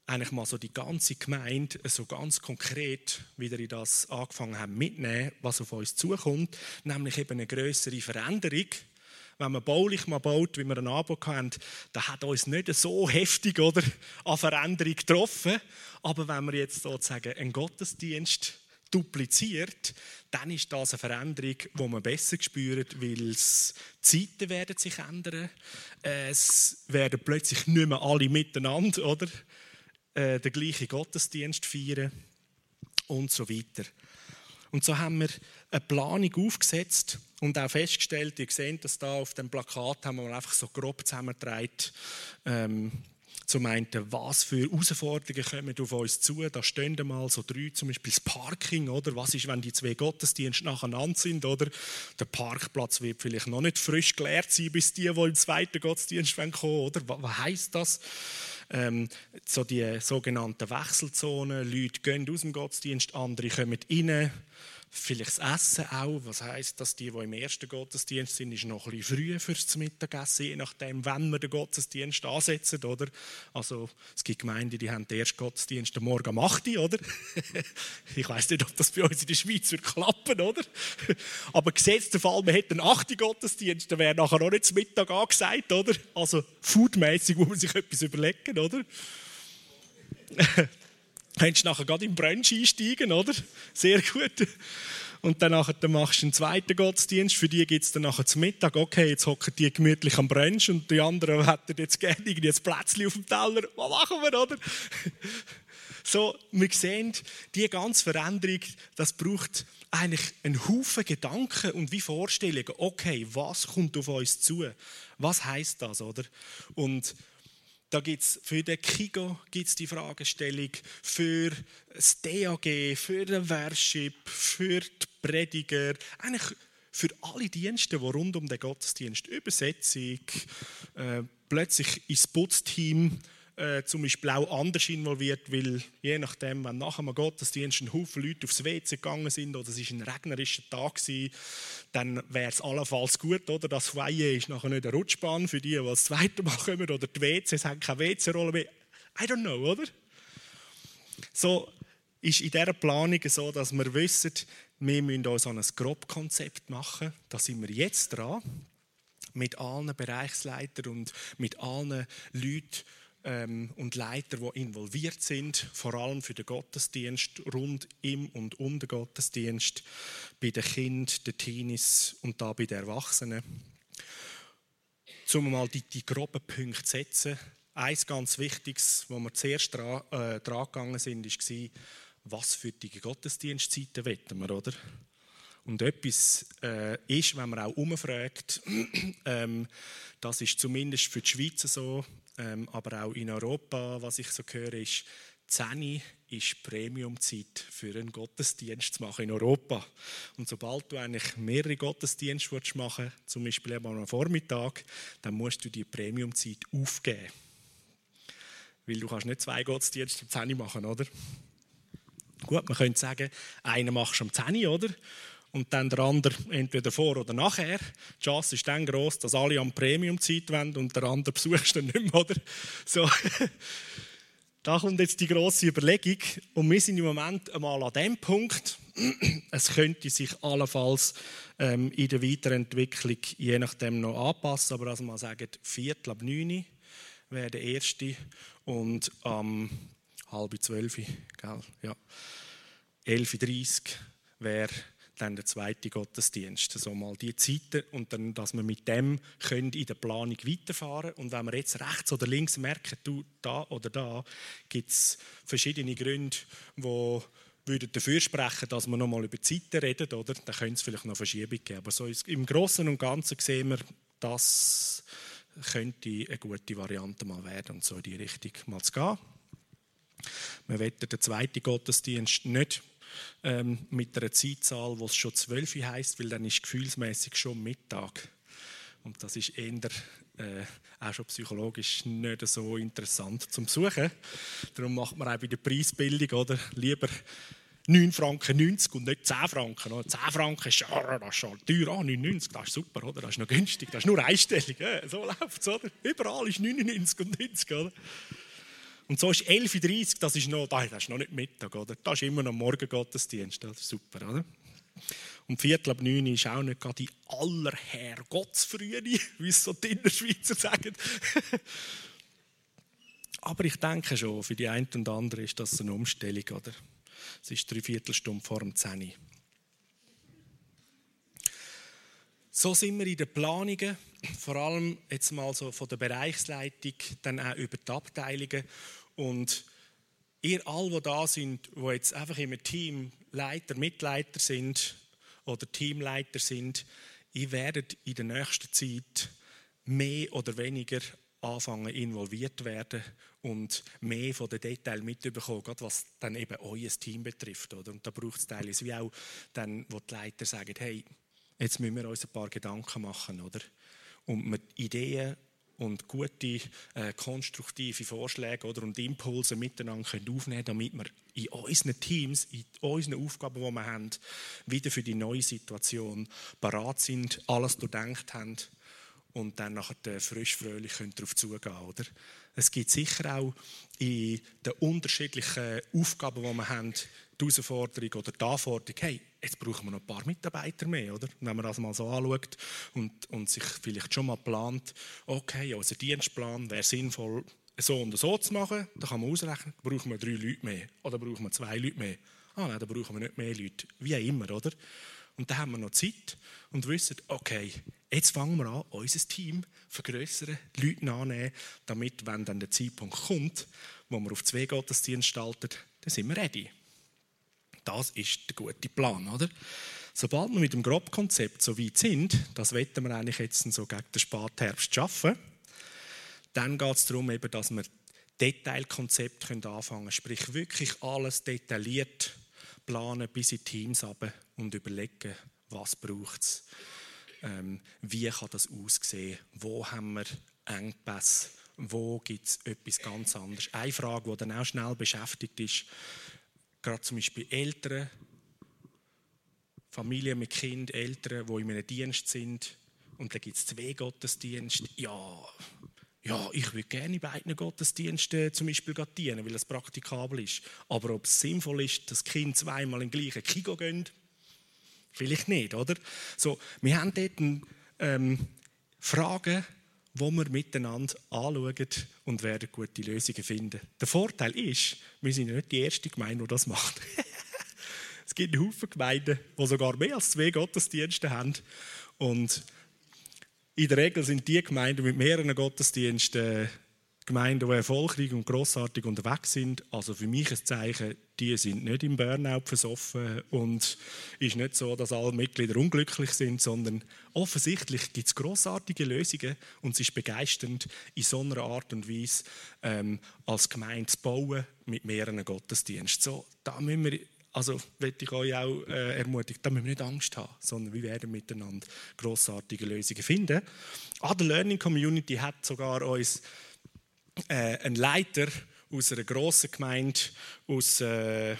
eigentlich mal so die ganze Gemeinde so ganz konkret wieder in das angefangen haben mitnehmen, was auf uns zukommt, nämlich eben eine größere Veränderung. Wenn man baulich mal baut, wie wir einen Abo hatten, da hat uns nicht so heftig oder, an Veränderung getroffen. Aber wenn man jetzt sozusagen einen Gottesdienst dupliziert, dann ist das eine Veränderung, die man besser spürt, weil die Zeiten werden sich ändern. Es werden plötzlich nicht mehr alle miteinander, oder? Äh, den gleichen Gottesdienst feiern und so weiter. Und so haben wir eine Planung aufgesetzt und auch festgestellt, ihr seht das da auf dem Plakat, haben wir einfach so grob zusammengetragen, ähm, zum einen, was für Herausforderungen kommen auf uns zu. Da stehen mal so drei, zum Beispiel das Parking, oder? Was ist, wenn die zwei Gottesdienste nacheinander sind, oder? Der Parkplatz wird vielleicht noch nicht frisch geleert sein, bis die, die im zweiten Gottesdienst kommen, oder? Was heisst das? Ähm, so die sogenannten Wechselzonen. Leute gehen aus dem Gottesdienst, andere kommen rein. Vielleicht das Essen auch. Was heißt dass die, die im ersten Gottesdienst sind, ist noch ein bisschen früh fürs Mittagessen, je nachdem, wann wir den Gottesdienst ansetzen, oder? Also, es gibt Gemeinden, die haben den ersten Gottesdienst am Morgen um 8 Uhr, oder? ich weiß nicht, ob das bei uns in der Schweiz wird klappen, oder? Aber gesetzt der Fall, wir hätten einen 8 Gottesdienst, dann wäre nachher auch nicht zum Mittag angesagt, oder? Also, foodmäßig muss man sich etwas überlegen, oder? Du nachher gerade im Brunch einsteigen, oder? Sehr gut. Und dann, machst du einen zweiten Gottesdienst. Für die gibt es dann nachher zum Mittag. Okay, jetzt hocken die gemütlich am Brunch und die anderen hätten jetzt gerne irgendwie ein Plätzchen auf dem Teller. Was machen wir, oder? So, wir sehen, die ganze Veränderung, das braucht eigentlich einen Haufen Gedanken und wie Vorstellungen. Okay, was kommt auf uns zu? Was heißt das, oder? Und da gibt für den Kigo gibt's die Fragestellung, für das DAG, für den Worship, für die Prediger, eigentlich für alle Dienste, die rund um den Gottesdienst, Übersetzung, äh, plötzlich ins Putzteam äh, zum Beispiel auch anders involviert, weil je nachdem, wenn nach dem Gottesdienst ein Haufen Leute aufs WC gegangen sind oder es war ein regnerischer Tag gewesen, dann wäre es allenfalls gut, oder? Das Foyer ist nachher nicht eine Rutschbahn für die, die das zweite Mal kommen oder die WCs haben keine WC-Rolle mehr. I don't know, oder? So ist in dieser Planung so, dass wir wissen, wir müssen uns ein Grobkonzept machen. Da sind wir jetzt dran mit allen Bereichsleitern und mit allen Leuten ähm, und Leitern, die involviert sind, vor allem für den Gottesdienst, rund im und um den Gottesdienst, bei den Kindern, den Teenies und da bei den Erwachsenen. Um mal die, die groben Punkte zu setzen, eins ganz Wichtiges, wo wir zuerst dran, äh, dran gegangen sind, war, was für die Gottesdienstzeiten wetten wir, oder? Und etwas äh, ist, wenn man auch umfragt, ähm, das ist zumindest für die Schweiz so, ähm, aber auch in Europa, was ich so höre, ist, 10 ist Premiumzeit für einen Gottesdienst zu machen in Europa. Und sobald du eigentlich mehrere Gottesdienste machen willst, zum Beispiel eben am Vormittag, dann musst du die Premiumzeit aufgeben. Weil du kannst nicht zwei Gottesdienste um 10 machen, oder? Gut, man könnte sagen, einen machst du um 10 oder? Und dann der andere entweder vor oder nachher. Die Chance ist dann groß, dass alle am Premium-Zeit wollen und der andere besuchst du nicht mehr, oder? So. da kommt jetzt die große Überlegung und wir sind im Moment einmal an dem Punkt. es könnte sich allenfalls ähm, in der Weiterentwicklung je nachdem noch anpassen, aber also mal sagen, Viertel ab neun wäre der erste und am ähm, halb zwölf, gell? ja, 11.30 wäre dann der zweite Gottesdienst. So mal die Zeiten und dann, dass wir mit dem in der Planung weiterfahren Und wenn wir jetzt rechts oder links merken, du, da oder da, gibt es verschiedene Gründe, wo würden dafür sprechen, dass wir nochmal über die Zeiten reden, oder? Dann könnte es vielleicht noch Verschiebung geben. Aber so im Großen und Ganzen sehen wir, das könnte eine gute Variante mal werden und so in die Richtung mal zu gehen. Wir wollen den zweiten Gottesdienst nicht ähm, mit einer Zeitzahl, wo es schon zwölf heißt, weil dann ist gefühlsmäßig schon Mittag. Und das ist eher äh, auch schon psychologisch nicht so interessant zum Suchen. Darum macht man auch bei der Preisbildung oder lieber 9 Franken 90 und nicht 10 Franken. 10 Franken ist, ja, das ist schon teuer, ah, 99, das ist super, oder? das ist noch günstig, das ist nur einstellig. Ja, so läuft es, oder? Überall ist 99 und 90, oder? Und so ist 11.30 Uhr, das ist noch, das ist noch nicht Mittag, oder? Das ist immer noch Morgengottesdienst, das ist super, oder? Und Viertel ab neun ist auch nicht gerade die allerherrgottsfrühe, wie es so die Innerschweizer sagen. Aber ich denke schon, für die einen und anderen ist das eine Umstellung, oder? Es ist drei Viertelstunde vor dem 10 So sind wir in den Planungen, vor allem jetzt mal so von der Bereichsleitung, dann auch über die Abteilungen. Und ihr alle, die da sind, die jetzt einfach im Team Leiter, Mitleiter sind oder Teamleiter sind, ihr werdet in der nächsten Zeit mehr oder weniger anfangen involviert werden und mehr von den Details mitbekommen, gerade was dann eben euer Team betrifft. Oder? Und da braucht es teilweise wie auch dann, wo die Leiter sagen, hey, jetzt müssen wir uns ein paar Gedanken machen, oder? Und wir Ideen und gute, äh, konstruktive Vorschläge oder, und Impulse miteinander können aufnehmen können, damit wir in unseren Teams, in unseren Aufgaben, die wir haben, wieder für die neue Situation parat sind, alles durchdenkt haben und dann nachher frisch, fröhlich darauf zugehen oder? Es gibt sicher auch in den unterschiedlichen Aufgaben, die wir haben, die Herausforderung oder die Anforderung, hey, jetzt brauchen wir noch ein paar Mitarbeiter mehr, oder? Wenn man das mal so anschaut und, und sich vielleicht schon mal plant, okay, unser Dienstplan wäre sinnvoll, so und so zu machen, dann kann man ausrechnen, brauchen wir drei Leute mehr oder brauchen wir zwei Leute mehr. Ah nein, dann brauchen wir nicht mehr Leute, wie auch immer, oder? Und dann haben wir noch Zeit und wissen, okay, jetzt fangen wir an, unser Team vergrößern, Leute annehmen, damit, wenn dann der Zeitpunkt kommt, wo wir auf zwei Gottesdienste starten, dann sind wir ready. Das ist der gute Plan, oder? Sobald wir mit dem Grobkonzept so weit sind, das wetten wir eigentlich jetzt so gegen den Spätherbst schaffen, dann geht es darum, eben, dass wir Detailkonzept anfangen können, sprich wirklich alles detailliert planen bis in Teams runter und überlegen, was braucht es, ähm, wie kann das aussehen, wo haben wir Engpässe, wo gibt es etwas ganz anderes. Eine Frage, die dann auch schnell beschäftigt ist, gerade zum Beispiel Eltern, Familien mit Kind, Eltern, die in einem Dienst sind und da gibt es zwei Gottesdienste. Ja, ja, ich würde gerne in beiden Gottesdiensten zum Beispiel dienen, weil es praktikabel ist. Aber ob es sinnvoll ist, dass Kinder zweimal im gleichen Kigo gehen, vielleicht nicht, oder? So, wir haben dort ähm, Fragen, wo wir miteinander anschauen und werden gute Lösungen finden. Der Vorteil ist, wir sind nicht die erste Gemeinde, die das macht. es gibt Haufen Gemeinden, die sogar mehr als zwei Gottesdienste haben. Und in der Regel sind die Gemeinden mit mehreren Gottesdiensten Gemeinden, die erfolgreich und grossartig unterwegs sind. Also für mich ein Zeichen, die sind nicht im Burnout versoffen und es ist nicht so, dass alle Mitglieder unglücklich sind, sondern offensichtlich gibt es grossartige Lösungen und es ist begeisternd, in so einer Art und Weise ähm, als Gemeinde zu bauen mit mehreren Gottesdiensten. So, da müssen wir also möchte ich euch auch äh, ermutigen, da müssen wir nicht Angst haben, sondern wir werden miteinander grossartige Lösungen finden. Other Learning Community hat sogar uns äh, einen Leiter aus einer grossen Gemeinde aus äh,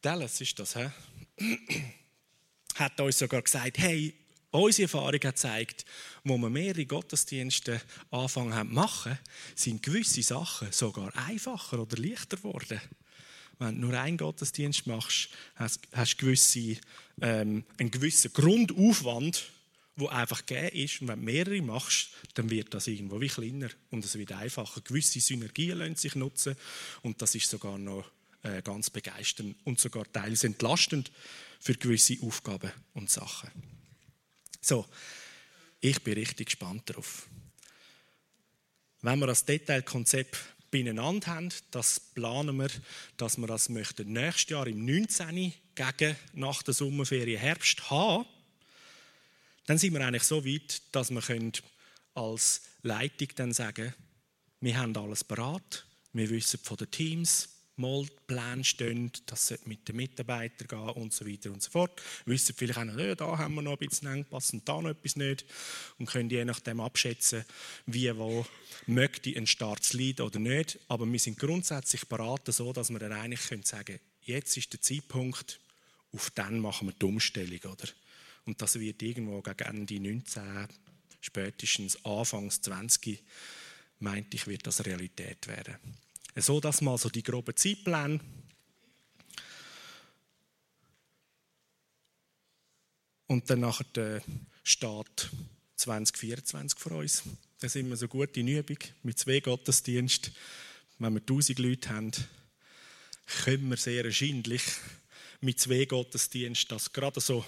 Dallas ist das, hä? hat uns sogar gesagt, hey, unsere Erfahrung hat gezeigt, wo wir mehrere Gottesdienste anfangen haben zu machen, sind gewisse Sachen sogar einfacher oder leichter geworden. Wenn du nur einen Gottesdienst machst, hast du gewisse, ähm, einen gewissen Grundaufwand, der einfach gegeben ist. Und wenn du mehrere machst, dann wird das irgendwo wie kleiner und es wird einfacher. Gewisse Synergien lassen sich nutzen und das ist sogar noch äh, ganz begeisternd und sogar teils entlastend für gewisse Aufgaben und Sachen. So, ich bin richtig gespannt darauf. Wenn wir das Detailkonzept beieinander haben. Das planen wir, dass wir das möchten nächstes Jahr im 19. gegen nach der Sommerferien Herbst haben. Dann sind wir eigentlich so weit, dass wir als Leitung dann sagen, wir haben alles bereit, wir wissen von den Teams, mal Pläne stehen, das sollte mit den Mitarbeitern gehen und so weiter und so fort. Wir wissen vielleicht auch noch, ja, da haben wir noch ein bisschen Engpass und da noch etwas nicht und können je nachdem abschätzen, wie, wo möchte ein Start leiden oder nicht. Aber wir sind grundsätzlich beraten so, dass wir dann eigentlich können sagen jetzt ist der Zeitpunkt, auf den machen wir die Umstellung. Oder? Und das wird irgendwo gegen Ende 19, spätestens Anfangs 20, meinte ich, wird das Realität werden. So, dass mal so die groben Zeitpläne. Und dann nachher der Start 2024 vor uns. Da sind wir so gut in Übung mit zwei Gottesdiensten. Wenn wir 1000 Leute haben, können wir sehr wahrscheinlich mit zwei Gottesdiensten das gerade so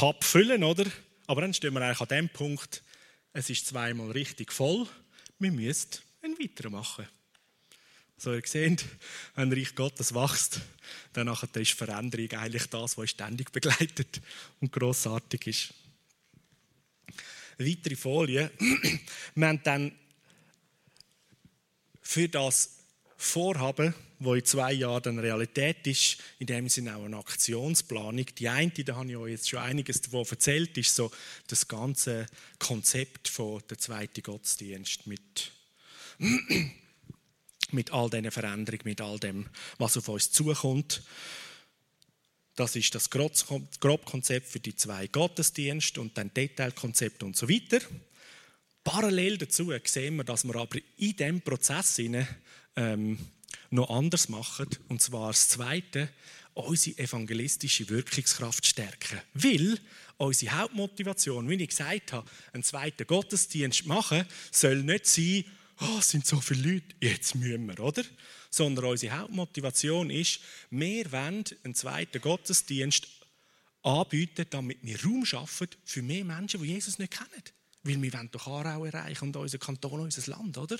papp füllen, oder? Aber dann stehen wir eigentlich an dem Punkt, es ist zweimal richtig voll, wir müssen einen weiteren machen. So, ihr seht, wenn Reich Gottes wächst, dann ist Veränderung eigentlich das, was ständig begleitet und großartig ist. Eine weitere Folie. Wir haben dann für das Vorhaben, wo in zwei Jahren dann Realität ist, in dem Sinne auch eine Aktionsplanung. Die eine, da habe ich euch jetzt schon einiges davon erzählt, ist so das ganze Konzept von der zweiten Gottesdienst mit mit all diesen Veränderungen, mit all dem, was auf uns zukommt. Das ist das Grobkonzept für die zwei Gottesdienste und dann Detailkonzept und so weiter. Parallel dazu sehen wir, dass wir aber in diesem Prozess ähm, noch anders machen. Und zwar das Zweite, unsere evangelistische Wirkungskraft stärken. Weil unsere Hauptmotivation, wie ich gesagt habe, einen zweiten Gottesdienst machen, soll nicht sein, oh, es sind so viele Leute, jetzt müssen wir, oder? Sondern unsere Hauptmotivation ist, wir wollen einen zweiten Gottesdienst anbieten, damit wir Raum schaffen für mehr Menschen, die Jesus nicht kennen. Weil wir wollen doch Aarau erreichen und unser Kanton, unser Land, oder?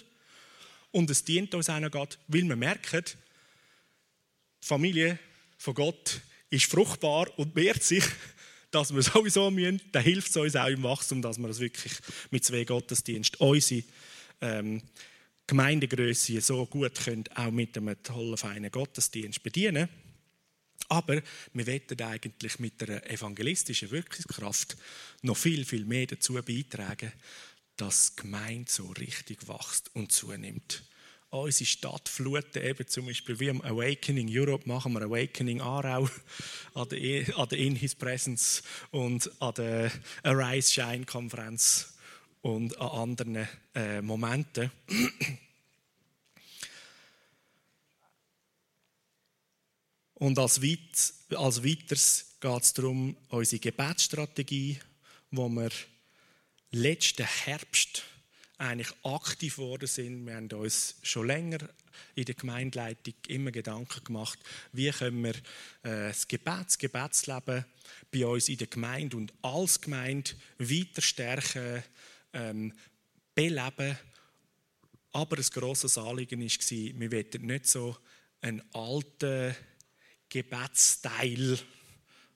Und es dient uns auch Gott, weil wir merken, die Familie von Gott ist fruchtbar und mehrt sich, dass wir sowieso müssen. Dann hilft es uns auch im Wachstum, dass wir das wirklich mit zwei Gottesdiensten unsere ähm, Gemeindegröße so gut können, auch mit einem tollen, feinen Gottesdienst bedienen. Aber wir wollen eigentlich mit der evangelistischen Wirkungskraft noch viel, viel mehr dazu beitragen, dass die Gemeinde so richtig wächst und zunimmt. Unsere Stadtfluten, eben zum Beispiel wie am Awakening Europe, machen wir Awakening Aarau an der, an der In His Presence und an der Arise Shine Konferenz und an anderen äh, Momenten. Und als, weit, als weiteres geht es darum, unsere Gebetsstrategie, wo wir letzten Herbst eigentlich aktiv geworden sind. Wir haben uns schon länger in der Gemeindeleitung immer Gedanken gemacht, wie können wir äh, das Gebet, das Gebetsleben bei uns in der Gemeinde und als Gemeinde weiter stärken, ähm, beleben. Aber ein grosses Anliegen war, wir wollten nicht so einen alten Gebetsteil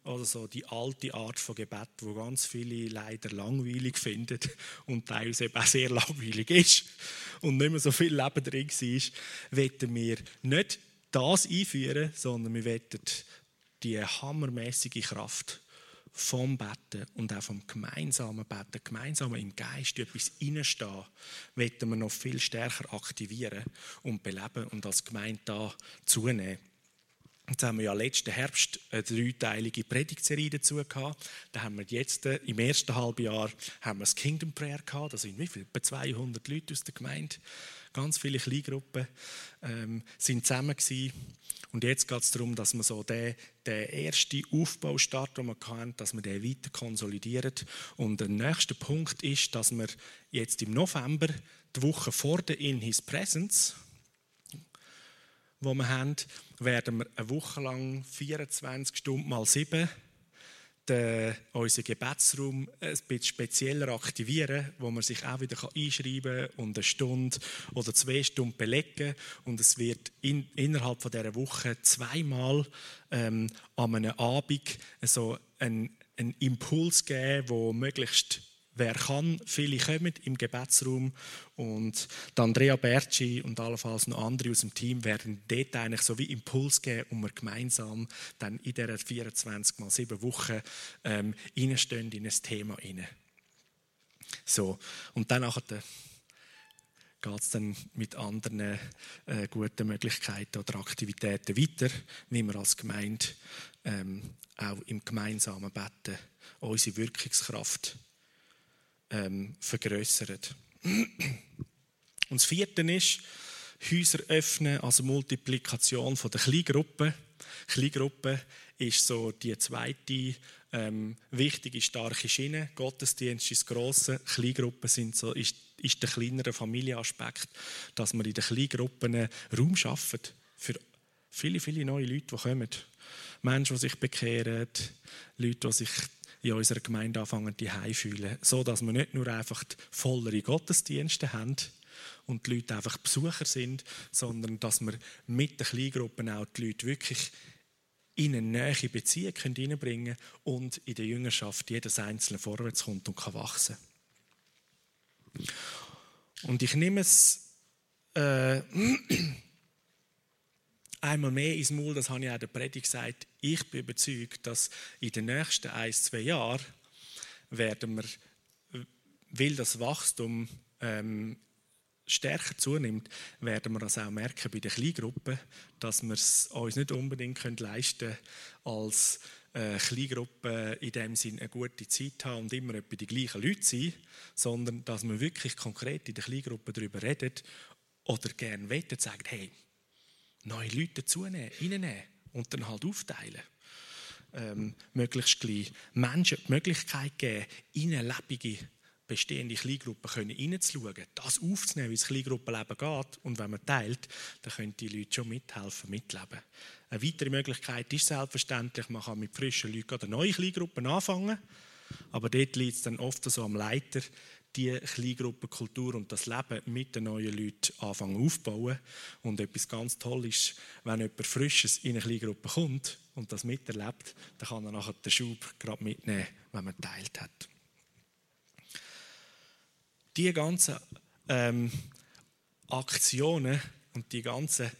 oder so die alte Art von Gebet, wo ganz viele leider langweilig finden und teilweise eben auch sehr langweilig ist und nicht mehr so viel Leben drin war, wollen wir nicht das einführen, sondern wir wollen die hammermäßige Kraft vom Betten und auch vom gemeinsamen Betten, gemeinsam im Geist etwas reinstehen, wollen wir noch viel stärker aktivieren und beleben und als Gemeinde da zunehmen. Jetzt haben wir ja letzten Herbst eine dreiteilige Predigtserie dazu gehabt. Da haben wir jetzt äh, im ersten Halbjahr haben wir das Kingdom Prayer gehabt. Da sind wie viel? Etwa 200 Leute aus der Gemeinde. Ganz viele Kleingruppen ähm, sind zusammen gewesen. Und jetzt geht es darum, dass wir so den, den ersten Aufbaustart, den wir hatten, dass wir den weiter konsolidieren. Und der nächste Punkt ist, dass wir jetzt im November, die Woche vor der In His Presence, wo wir haben, werden wir eine Woche lang 24 Stunden mal 7 den, unseren Gebetsraum ein bisschen spezieller aktivieren, wo man sich auch wieder einschreiben kann und eine Stunde oder zwei Stunden belegen. Und es wird in, innerhalb von dieser Woche zweimal ähm, an einem Abend so einen, einen Impuls geben, wo möglichst wer kann. Viele kommen im Gebetsraum und Andrea Berci und allenfalls noch andere aus dem Team werden dort eigentlich so wie Impuls geben, um wir gemeinsam dann in dieser 24 mal 7 Wochen ähm, reinstehen in ein Thema rein. So, und dann nachher geht es dann mit anderen äh, guten Möglichkeiten oder Aktivitäten weiter, wie wir als Gemeinde ähm, auch im gemeinsamen Betten unsere Wirkungskraft ähm, vergrößert. Und das vierte ist, Häuser öffnen, also Multiplikation von der Kleingruppen. Kleingruppe ist so die zweite ähm, wichtige, starke Schiene. Gottesdienst ist das grosse, Kleingruppen sind so, ist, ist der kleinere Familienaspekt, dass wir in den Kleingruppen Raum schaffen für viele, viele neue Leute, die kommen. Menschen, die sich bekehren, Leute, die sich in unserer Gemeinde anfangen, die fühlen, so dass wir nicht nur einfach vollere Gottesdienste haben und die Leute einfach Besucher sind, sondern dass wir mit den Kleingruppen auch die Leute wirklich in eine nähe Beziehung können und in der Jüngerschaft jedes Einzelne vorwärts kommt und kann wachsen. Und ich nehme es äh, einmal mehr ins Maul, das habe ich auch der Predigt gesagt, ich bin überzeugt, dass in den nächsten ein, zwei Jahren werden wir, weil das Wachstum ähm, stärker zunimmt, werden wir das auch merken bei den Kleingruppen, dass wir es uns nicht unbedingt leisten können, als äh, Kleingruppe in dem Sinne eine gute Zeit haben und immer etwa die gleichen Leute sein, sondern dass wir wirklich konkret in der Kleingruppe darüber reden oder gerne wettet, sagen, hey, neue Leute dazunehmen, reinnehmen und dann halt aufteilen. Ähm, möglichst gleich Menschen die Möglichkeit geben, in eine lebendige, bestehende Kleingruppe reinzuschauen, das aufzunehmen, wie das Kleingruppenleben geht. Und wenn man teilt, dann können die Leute schon mithelfen, mitleben. Eine weitere Möglichkeit ist selbstverständlich, man kann mit frischen Leuten eine neue Kleingruppe anfangen. Aber dort liegt es dann oft so am Leiter, die Kleingruppenkultur und das Leben mit den neuen Leuten anfangen aufzubauen. Und etwas ganz Tolles ist, wenn jemand Frisches in eine Kleingruppe kommt und das miterlebt, dann kann er nachher den Schub gerade mitnehmen, wenn man teilt hat. Die ganzen ähm, Aktionen und die ganzen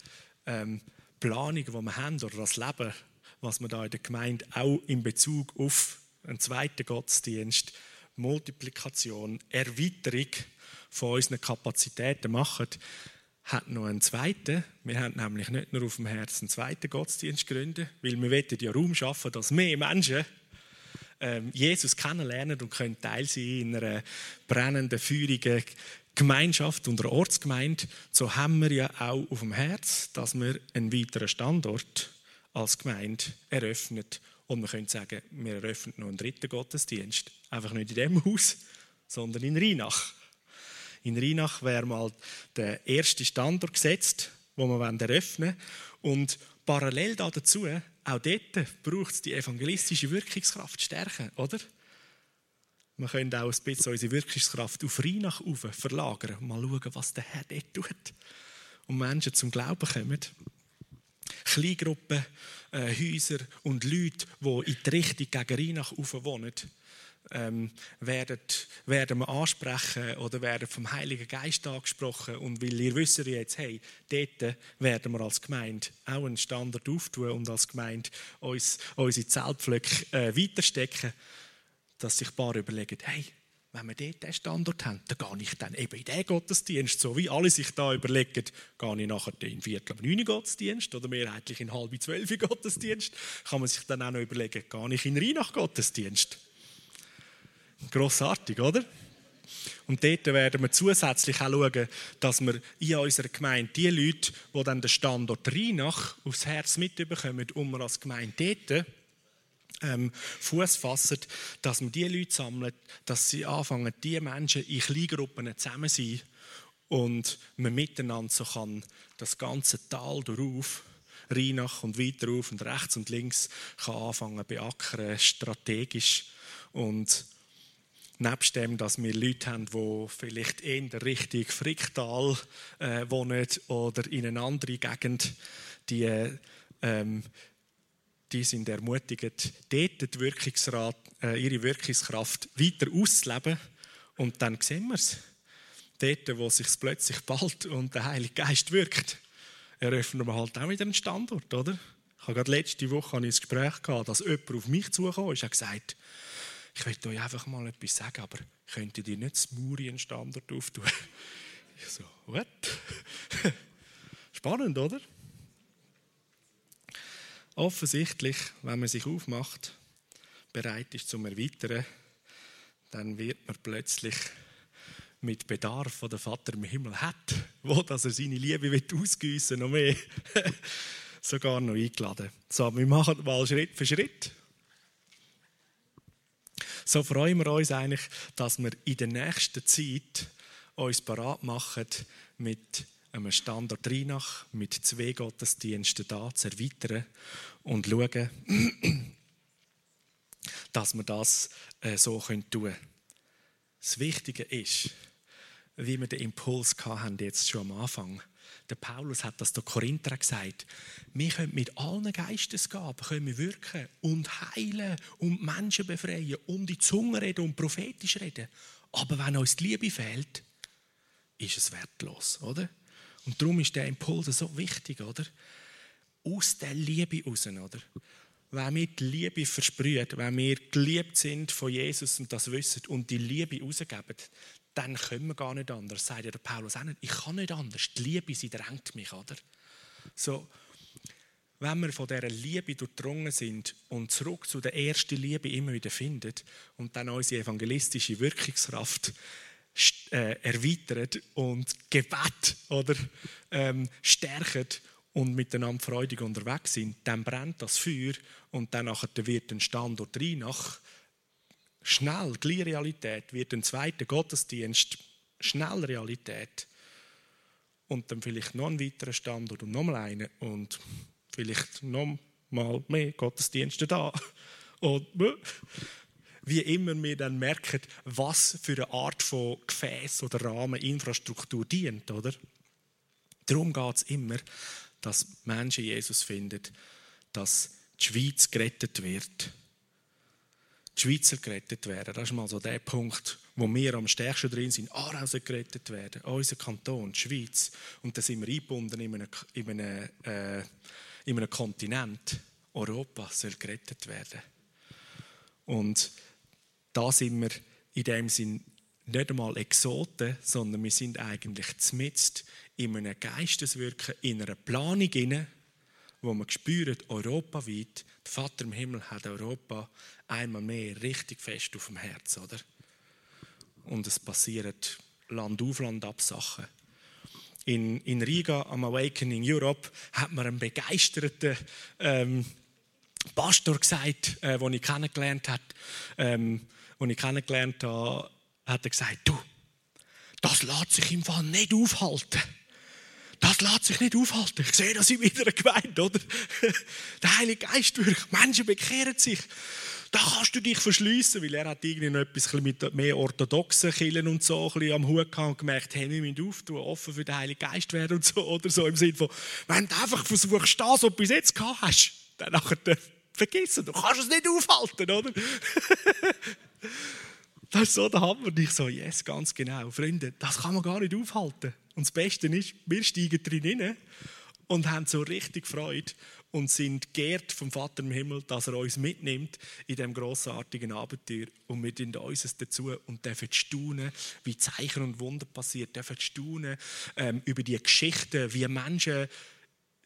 ähm, Planungen, die wir haben, oder das Leben, was wir da in der Gemeinde auch in Bezug auf einen zweiten Gottesdienst Multiplikation, Erweiterung von unseren Kapazitäten machen, hat noch einen zweiten. Wir haben nämlich nicht nur auf dem Herzen einen zweiten Gottesdienst gegründet, weil wir wollen ja Raum schaffen, dass mehr Menschen ähm, Jesus kennenlernen und können Teil sein in einer brennenden, feurigen Gemeinschaft und einer Ortsgemeinde. So haben wir ja auch auf dem Herz, dass wir einen weiteren Standort als Gemeinde eröffnen. Und wir können sagen, wir eröffnen noch einen dritten Gottesdienst. Einfach nicht in diesem Haus, sondern in Rheinach. In Rheinach wäre mal der erste Standort gesetzt, wo wir eröffnen wollen. Und parallel dazu, auch dort braucht es die evangelistische Wirkungskraft stärken, oder? Wir können auch ein bisschen unsere Wirkungskraft auf Rheinach verlagern und mal schauen, was der Herr dort tut. Und Menschen zum Glauben kommen. Kleingruppen, äh, Häuser und Leute, die in die Richtung gegen Rheinach wohnen, ähm, werden, werden wir ansprechen oder werden vom Heiligen Geist angesprochen. Und weil ihr wisst jetzt, hey, dort werden wir als Gemeinde auch einen Standard auftun und als Gemeinde uns, unsere Zeltpflöcke äh, weiterstecken, dass sich ein paar überlegen, hey, wenn wir dort diesen Standort haben, dann gehe ich dann eben in diesen Gottesdienst. So wie alle sich da überlegen, gehe ich nachher in Viertel ab neun Gottesdienst oder mehrheitlich in halb zwölf Gottesdienst, kann man sich dann auch noch überlegen, gehe ich in Rheinach Gottesdienst. Grossartig, oder? Und dort werden wir zusätzlich auch schauen, dass wir in unserer Gemeinde die Leute, die dann den Standort Rheinach aufs Herz mitbekommen, um wir als Gemeinde dort ähm, Fuß fassen, dass wir die Leute sammeln, dass sie anfangen, die Menschen in Kleingruppen zusammen sein und man miteinander so kann das ganze Tal darauf, Rheinach und weiter auf und rechts und links kann anfangen beackern, strategisch. Und Nebst dem, dass wir Leute haben, die vielleicht in der Richtung Fricktal äh, wohnen oder in einer anderen Gegend, die, ähm, die sind ermutigt, dort die Wirkungsrat, äh, ihre Wirkungskraft weiter auszuleben. Und dann sehen wir es. Dort, wo es sich plötzlich bald und der Heilige Geist wirkt, eröffnen wir halt auch wieder einen Standort, oder? Ich habe gerade letzte Woche ein Gespräch gehabt, dass jemand auf mich zugekommen ist und gesagt ich möchte euch einfach mal etwas sagen, aber könnt ihr nicht Muri einen Standard auftun? Ich so, what? Spannend, oder? Offensichtlich, wenn man sich aufmacht, bereit ist zum Erweitern, dann wird man plötzlich mit Bedarf, den der Vater im Himmel hat, wo dass er seine Liebe ausgießen noch mehr, sogar noch eingeladen. So, wir machen mal Schritt für Schritt so freuen wir uns eigentlich, dass wir in der nächsten Zeit uns parat machen, mit einem Standort Rheinach, mit zwei Gottesdiensten da zu erweitern und schauen, dass wir das äh, so tun können. Das Wichtige ist, wie wir den Impuls hatten, jetzt schon am Anfang der Paulus hat das der Korinther gesagt. Wir können mit allen Geistesgaben können wir wirken und heilen und Menschen befreien und die Zunge reden und prophetisch reden. Aber wenn uns die Liebe fehlt, ist es wertlos, oder? Und darum ist der Impuls so wichtig, oder? Aus der Liebe raus, oder? Wenn wir die Liebe versprühen, wenn wir geliebt sind von Jesus und das wissen und die Liebe rausgeben, dann können wir gar nicht anders, sagt ja der Paulus auch nicht. Ich kann nicht anders. Die Liebe, sie drängt mich, oder? So, wenn wir von dieser Liebe durchdrungen sind und zurück zu der ersten Liebe immer wieder finden und dann unsere evangelistische Wirkungskraft äh, erweitert und Gebet oder ähm, stärken und miteinander freudig unterwegs sind, dann brennt das Feuer und dann wird ein Standort rein nach schnell, gleich Realität, wird ein zweiter Gottesdienst schnell Realität. Und dann vielleicht noch ein weiterer Standort und nochmal einen und vielleicht noch mal mehr Gottesdienste da. Und wie immer wir dann merken, was für eine Art von Gefäß oder Rahmen Infrastruktur dient, oder? Darum geht es immer, dass Menschen Jesus finden, dass die Schweiz gerettet wird die Schweizer gerettet werden. Das ist mal so der Punkt, wo wir am stärksten drin sind. Aarau soll gerettet werden, unser Kanton, die Schweiz. Und dann sind wir eingebunden in einem, in einem, äh, in Kontinent. Europa soll gerettet werden. Und da sind wir in dem Sinn nicht einmal Exoten, sondern wir sind eigentlich zmitzt in einem Geisteswirken, in einer Planung inne, wo man spürt, europaweit, der Vater im Himmel hat Europa einmal mehr richtig fest auf dem Herz, oder? Und es passieren Land auf Land ab Sachen. In, in Riga am Awakening Europe hat man einen begeisterten ähm, Pastor gesagt, äh, den ich kennengelernt habe, ähm, den ich kennengelernt habe, hat er gesagt, du, das lässt sich im Fall nicht aufhalten. Das lässt sich nicht aufhalten. Ich sehe das in wieder Gemeinde, oder? Der Heilige Geist wirkt. Menschen bekehren sich. Da kannst du dich verschliessen, weil er hat irgendwie noch etwas mit mehr orthodoxen Killen und so ein bisschen am Hut gehabt und gemerkt, hey, wir müssen auftun, offen für den Heiligen Geist werden und so, oder so im Sinne von, wenn du einfach versuchst, das, was du bis jetzt gehabt hast, dann nachher vergessen, du kannst es nicht aufhalten, oder? das ist so der Hammer. Ich so, yes, ganz genau. Freunde, das kann man gar nicht aufhalten. Und das Beste ist, wir steigen drin rein und haben so richtig Freude und sind geehrt vom Vater im Himmel, dass er uns mitnimmt in diesem grossartigen Abenteuer. Und wir tun uns dazu und dürfen staunen, wie Zeichen und Wunder passiert, dürfen staunen ähm, über die Geschichten, wie Menschen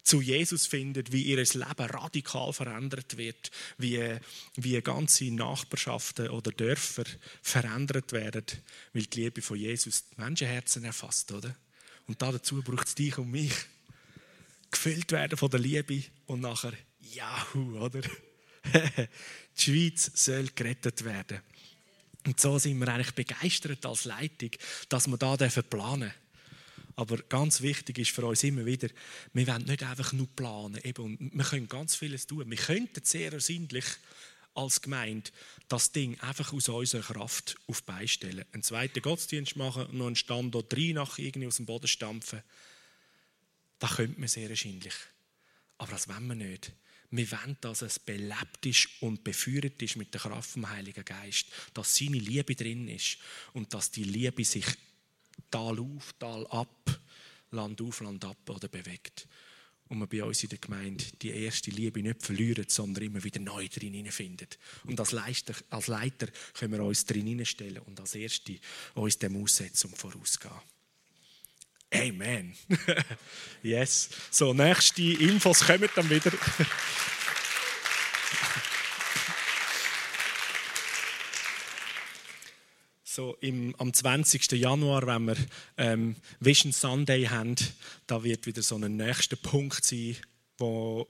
zu Jesus findet, wie ihr Leben radikal verändert wird, wie, wie ganze Nachbarschaften oder Dörfer verändert werden, weil die Liebe von Jesus die Menschenherzen erfasst, oder? Und dazu braucht es dich und mich. Gefüllt werden von der Liebe und nachher, Jahu, oder? die Schweiz soll gerettet werden. Und so sind wir eigentlich begeistert als Leitung, dass wir da planen dürfen. Aber ganz wichtig ist für uns immer wieder, wir wollen nicht einfach nur planen. Eben, wir können ganz vieles tun. Wir könnten sehr ersinnlich als Gemeinde das Ding einfach aus unserer Kraft auf beistellen. Einen zweiten Gottesdienst machen und noch einen Standort rein nach irgendwie aus dem Boden stampfen. Das könnte man sehr ersinnlich. Aber das wollen wir nicht. Wir wollen, dass es belebt ist und beführt ist mit der Kraft vom Heiligen Geist. Dass seine Liebe drin ist und dass die Liebe sich Tal auf, Tal ab, Land auf, Land ab oder bewegt. Und man bei uns in der Gemeinde die erste Liebe nicht verliert, sondern immer wieder neu drin findet. Und als Leiter, als Leiter können wir uns drin stellen und als Erste uns dem aussetzen und vorausgehen. Amen. yes. So, nächste Infos kommen dann wieder. so im, am 20. Januar, wenn wir ähm, Vision Sunday haben, da wird wieder so ein nächster Punkt sein, wo,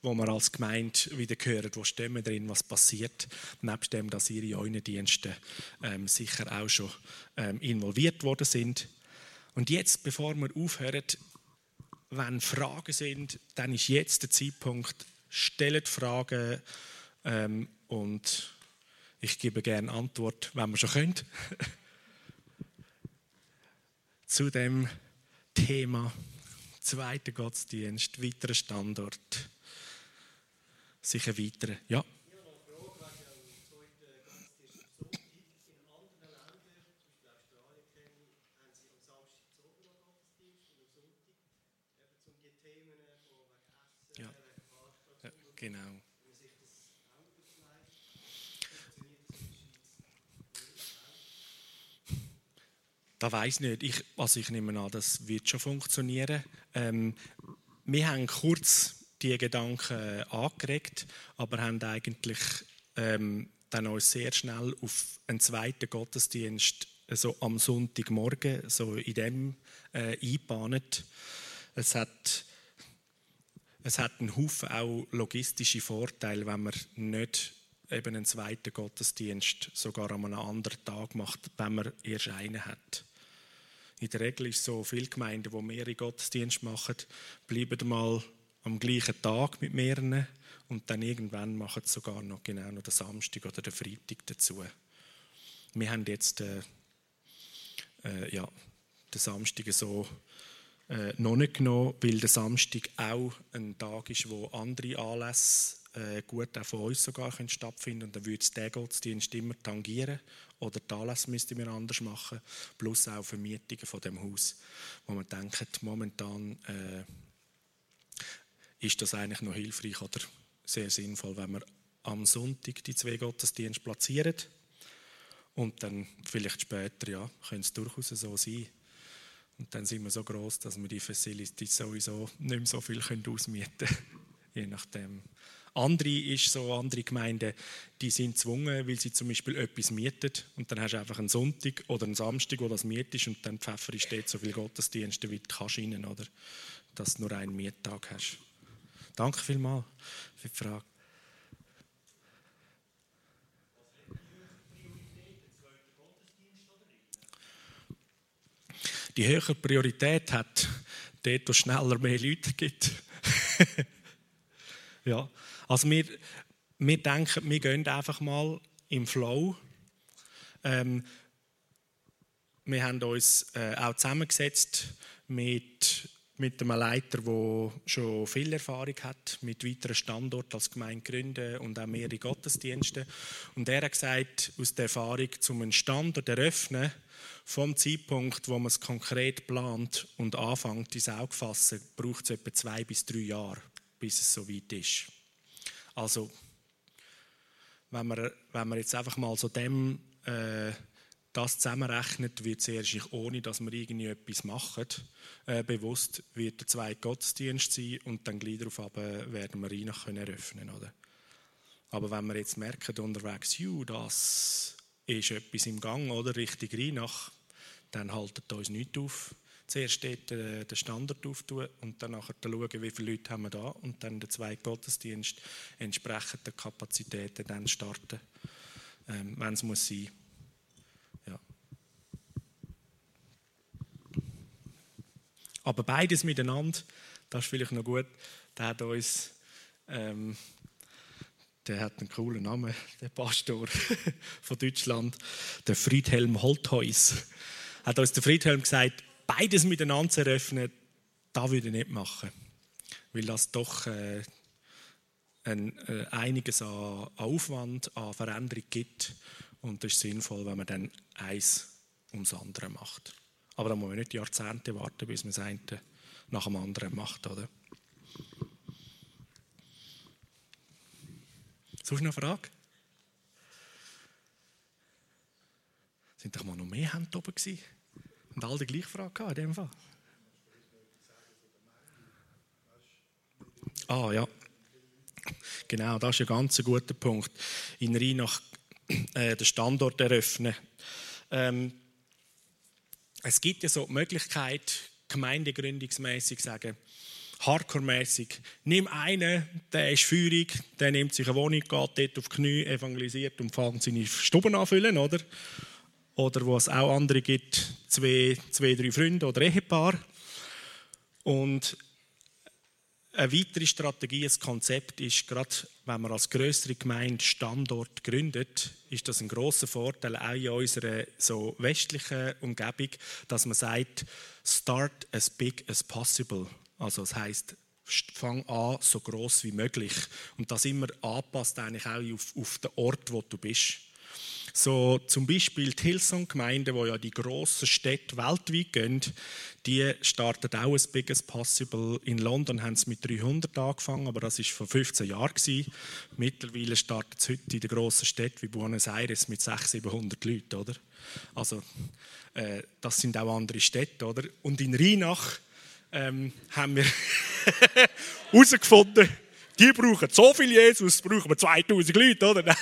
wo wir als Gemeinde wieder hören, wo stehen wir drin, was passiert. Nebst dem, dass ihre euren Dienste ähm, sicher auch schon ähm, involviert worden sind. Und jetzt, bevor wir aufhören, wenn Fragen sind, dann ist jetzt der Zeitpunkt, stellt Fragen ähm, und ich gebe gerne Antwort, wenn man schon könnt. Zu dem Thema zweiter Gottesdienst, weiterer Standort, sicher weiter. Ja, genau. Da weiß nicht. Ich, also ich nehme an, das wird schon funktionieren. Ähm, wir haben kurz die Gedanken äh, angeregt, aber haben eigentlich ähm, dann uns sehr schnell auf einen zweiten Gottesdienst so am Sonntagmorgen so in dem äh, eingebahnt. Es hat es hat einen Haufen auch logistische Vorteile, wenn man nicht eben einen zweiten Gottesdienst sogar an einem anderen Tag macht, wenn man erst einen hat. In der Regel ist so, viele Gemeinden, die mehrere Gottesdienste machen, bleiben mal am gleichen Tag mit mehreren und dann irgendwann machen sie sogar noch genau noch den Samstag oder den Freitag dazu. Wir haben jetzt äh, äh, ja, den Samstag so äh, noch nicht genommen, weil der Samstag auch ein Tag ist, wo andere Anlässe äh, gut auch von uns sogar stattfinden und dann würde es den Gottesdienst immer tangieren oder die Anlässe müssten wir anders machen, plus auch Vermietungen von dem Haus, wo man denkt, momentan äh, ist das eigentlich noch hilfreich oder sehr sinnvoll, wenn wir am Sonntag die zwei Gottesdienste platzieren. Und dann vielleicht später, ja, könnte es durchaus so sein. Und dann sind wir so groß, dass wir die Facilities sowieso nicht mehr so viel ausmieten können. Je nachdem. Andere ist so, andere Gemeinden, die sind gezwungen, weil sie zum Beispiel etwas mieten und dann hast du einfach einen Sonntag oder einen Samstag, wo das mietest und dann pfeffer dort so viel Gottesdienste, wie du kannst rein, oder? Dass du nur einen Miettag hast. Danke vielmals für die Frage. Die höhere Priorität hat dort, wo es schneller mehr Leute gibt. ja, also wir, wir denken, wir gehen einfach mal im Flow. Ähm, wir haben uns äh, auch zusammengesetzt mit, mit einem Leiter, der schon viel Erfahrung hat mit weiteren Standorten als Gemeinde gründen und auch mehrere Gottesdienste. Und er hat gesagt, aus der Erfahrung, um einen Standort eröffnen, vom Zeitpunkt, wo man es konkret plant und anfängt, ins Auge fassen, braucht es etwa zwei bis drei Jahre, bis es so weit ist. Also, wenn man, wenn man jetzt einfach mal so dem äh, das zusammenrechnet, wird es erst ohne, dass wir irgendwie etwas machen, äh, bewusst wird der zweite Gottesdienst sein und dann gleich darauf werden wir Reinach können eröffnen oder? Aber wenn wir jetzt merken unterwegs, ju, das ist etwas im Gang oder Richtung Reinach, dann haltet uns nichts auf zuerst dort äh, den Standard auftun und dann schauen, wie viele Leute haben wir da und dann den zweiten Gottesdienst entsprechend der Kapazitäten dann starten, ähm, wenn es muss sein. Ja. Aber beides miteinander, das ist vielleicht noch gut, der hat uns ähm, der hat einen coolen Namen, der Pastor von Deutschland, der Friedhelm Holthuis. Hat uns der Friedhelm gesagt, beides miteinander zu eröffnen, das würde ich nicht machen. Weil das doch äh, ein, äh, einiges an, an, Aufwand, an Veränderung gibt. Und es ist sinnvoll, wenn man dann eins ums andere macht. Aber da muss man nicht Jahrzehnte warten, bis man das eine nach dem anderen macht, oder? Du noch eine Frage? Sind doch mal noch mehr Hände oben gewesen? Und alle die gleiche Frage gehabt, in dem Fall. Ah, ja. Genau, das ist ein ganz guter Punkt. In Rheinach äh, den Standort eröffnen. Ähm, es gibt ja so die Möglichkeit, gemeindegründungsmäßig sagen, hardcore-mäßig, nimm einen, der ist feurig, der nimmt sich eine Wohnung, geht dort auf die Knie, evangelisiert und fängt seine Stuben anfüllen, oder? Oder wo es auch andere gibt, zwei, zwei drei Freunde oder Ehepaar. Und eine weitere Strategie, ein Konzept ist, gerade wenn man als größere Gemeinde Standort gründet, ist das ein großer Vorteil auch in unserer so westlichen Umgebung, dass man sagt, start as big as possible. Also das heißt, fang an so groß wie möglich und das immer anpasst eigentlich auch auf, auf den Ort, wo du bist. So zum Beispiel die Hillsong-Gemeinde, wo ja die grossen Städte weltweit gehen, die starten auch ein Big as Possible. In London haben sie mit 300 angefangen, aber das war vor 15 Jahren. Gewesen. Mittlerweile startet es heute in den grossen Städten wie Buenos Aires mit 600, 700 Leuten. Oder? Also, äh, das sind auch andere Städte. Oder? Und in Rheinach ähm, haben wir herausgefunden, die brauchen so viel Jesus, brauchen wir 2000 Leute, oder?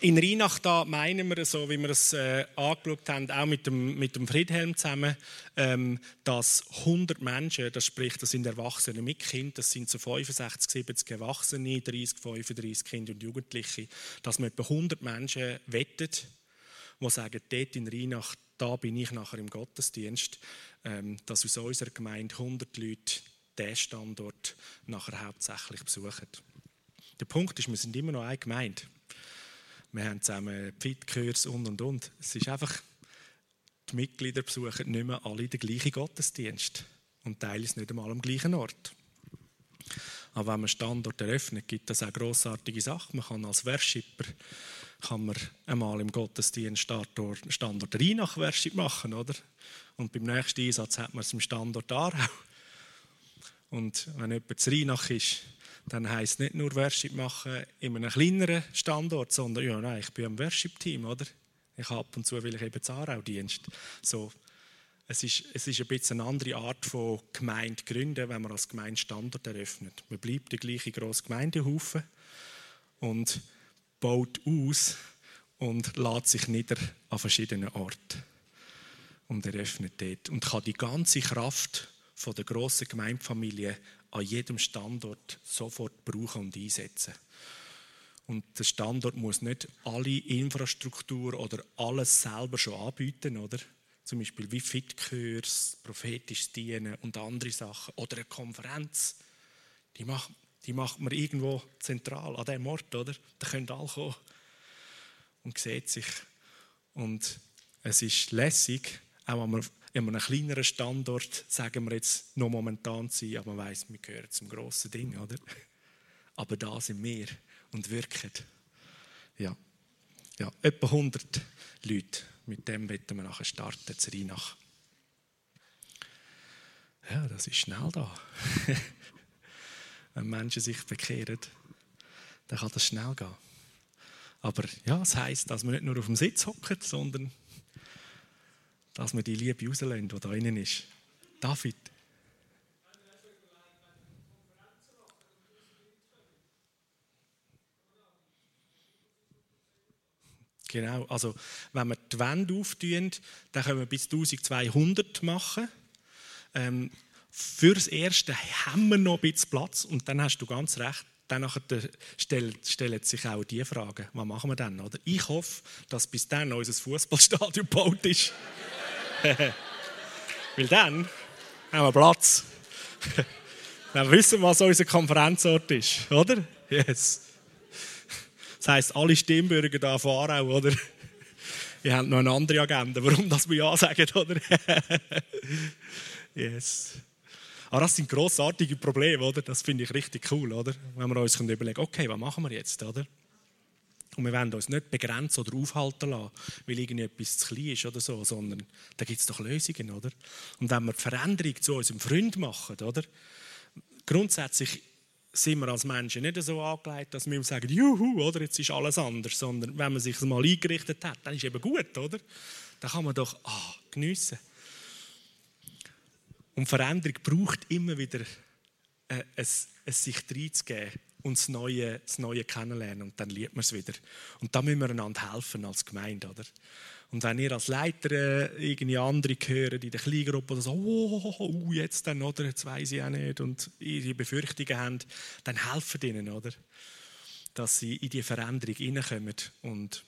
In Rheinach da meinen wir so, wie wir es äh, angeschaut haben, auch mit dem, mit dem Friedhelm zusammen, ähm, dass 100 Menschen, das spricht, das sind Erwachsene mit Kind, das sind so 65, 70 Erwachsene, 30, 35 Kinder und Jugendliche, dass man etwa 100 Menschen wettet, die sagen, dort in Rheinach, da bin ich nachher im Gottesdienst, ähm, dass aus unserer Gemeinde 100 Leute diesen Standort nachher hauptsächlich besuchen. Der Punkt ist, wir sind immer noch eine Gemeinde. Wir haben zusammen Pfitkurs und und und. Es ist einfach, die Mitglieder besuchen nicht mehr alle den gleichen Gottesdienst und teilen es nicht einmal am gleichen Ort. Aber wenn man Standort eröffnet, gibt es auch grossartige Sachen. Man kann als Worshipper kann man einmal im Gottesdienst Standort, Standort Rheinach Worship machen, oder? Und beim nächsten Einsatz hat man es im Standort Aarau. Und wenn jemand zu Rheinach ist, dann heisst nicht nur Worship machen in einem kleineren Standort, sondern ja, nein, ich bin am Worship-Team, oder? Ich habe ab und zu will ich eben Zahnraudienst. So, es ist, es ist ein bisschen eine andere Art von Gemeinde gründen, wenn man als Gemeinde Standort eröffnet. Man bleibt der gleiche grosse Gemeindehaufen und baut aus und lädt sich nieder an verschiedenen Orten und eröffnet dort und kann die ganze Kraft von der grossen Gemeindefamilie an jedem Standort sofort brauchen und einsetzen. Und der Standort muss nicht alle Infrastruktur oder alles selber schon anbieten, oder? Zum Beispiel wie Fitkurs, prophetisches Dienen und andere Sachen. Oder eine Konferenz. Die macht, die macht man irgendwo zentral an diesem Ort, oder? Da können alle kommen und sieht sich. Und es ist lässig, auch wenn man in einem kleineren Standort, sagen wir jetzt, noch momentan sein, aber man weiß, wir gehören zum grossen Ding, oder? Aber da sind wir und wirken. Ja, ja etwa 100 Leute. Mit dem werden wir nachher starten, zu Rheinach. Ja, das ist schnell da. Wenn Menschen sich bekehren, dann kann das schnell gehen. Aber ja, es heisst, dass wir nicht nur auf dem Sitz hocken, sondern dass wir die Liebe rauslassen, die da innen ist. David. Genau, also wenn wir die Wände auftun, dann können wir bis 1200 machen. Ähm, für das Erste haben wir noch ein bisschen Platz und dann hast du ganz recht, dann stellen, sich auch die Fragen, was machen wir dann? Oder? Ich hoffe, dass bis dann unser Fußballstadion gebaut ist. Weil dann haben wir Platz. dann wissen wir, was unser Konferenzort ist, oder? Yes. Das heisst, alle Stimmbürger da von Aarau, oder? Wir haben noch eine andere Agenda, warum das wir Ja sagen, oder? yes. Aber das sind grossartige Probleme, oder? Das finde ich richtig cool, oder? Wenn wir uns überlegen, okay, was machen wir jetzt, oder? Und wir wollen uns nicht begrenzen oder aufhalten lassen, weil irgendetwas zu klein ist oder so, sondern da gibt es doch Lösungen, oder? Und wenn wir die Veränderung zu unserem Freund machen, oder? Grundsätzlich sind wir als Menschen nicht so angelegt, dass wir sagen, juhu, oder, jetzt ist alles anders, sondern wenn man sich mal eingerichtet hat, dann ist es eben gut, oder? Dann kann man doch ah, geniessen. Und Veränderung braucht immer wieder äh, es, es sich reinzugeben und das Neue, das Neue kennenlernen und dann liebt man es wieder. Und da müssen wir einander helfen als Gemeinde, oder? Und wenn ihr als Leiter äh, irgendwie andere hören in der Kleingruppe oder so, oh, oh, jetzt dann, oder, jetzt weiß ich auch nicht, und ihre Befürchtungen haben, dann helfen ihnen, oder? Dass sie in die Veränderung hineinkommen. Und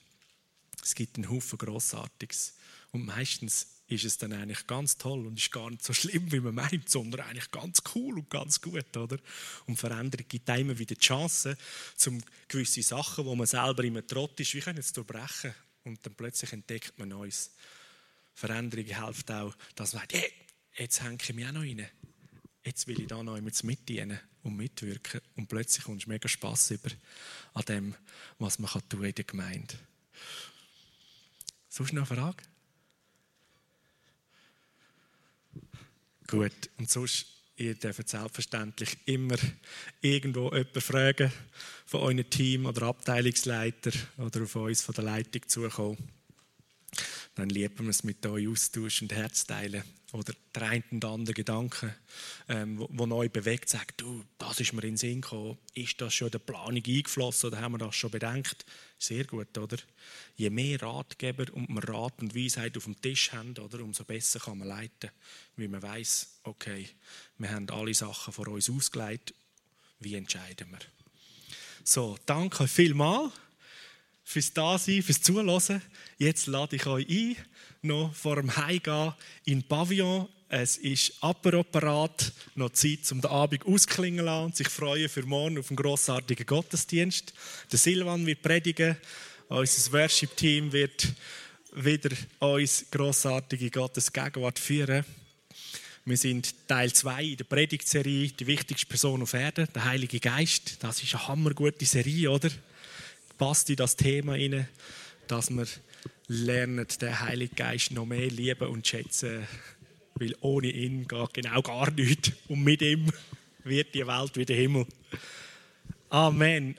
es gibt einen Haufen Grossartiges. Und meistens ist es dann eigentlich ganz toll und ist gar nicht so schlimm, wie man meint, sondern eigentlich ganz cool und ganz gut, oder? Und Veränderung gibt immer wieder die Chance, um gewisse Sachen, wo man selber immer Trott ist, wie können es durchbrechen und dann plötzlich entdeckt man Neues. Veränderung hilft auch, dass man sagt, hey, jetzt hänge ich mich auch noch rein. Jetzt will ich da noch mit mitdienen und mitwirken. Und plötzlich kommst du mega Spass über an dem, was man tun kann in der Gemeinde. Sonst noch eine Frage? Gut, und sonst, ihr dürft selbstverständlich immer irgendwo jemanden fragen von eurem Team oder Abteilungsleiter oder auf uns von der Leitung zukommen. Dann lieben wir es mit euch austauschen und Herz teilen oder der eine oder andere Gedanke, ähm, wo, euch bewegt, sagt, du, das ist mir in den Sinn gekommen, ist das schon in der Planung eingeflossen oder haben wir das schon bedenkt? Sehr gut, oder? Je mehr Ratgeber und man Rat und Weisheit auf dem Tisch haben, oder, umso besser kann man leiten, weil man weiß, okay, wir haben alle Sachen vor uns ausgelegt, wie entscheiden wir? So, danke vielmals fürs Dasein, fürs Zuhören. Jetzt lade ich euch ein, noch vor dem Heimgehen in Pavillon. Es ist Apparat, noch Zeit, um den Abend ausklingen zu lassen und sich freuen für morgen auf einen grossartigen Gottesdienst. Der Silvan wird predigen, unser Worship-Team wird wieder uns grossartige Gottesgegenwart führen. Wir sind Teil 2 in der Predigtserie, die wichtigste Person auf Erden, der Heilige Geist. Das ist eine hammergute Serie, oder? Passt in das Thema rein, dass wir lernen, den Heiligen Geist noch mehr lieben und schätzen, weil ohne ihn geht genau gar nichts. Und mit ihm wird die Welt wie der Himmel. Amen.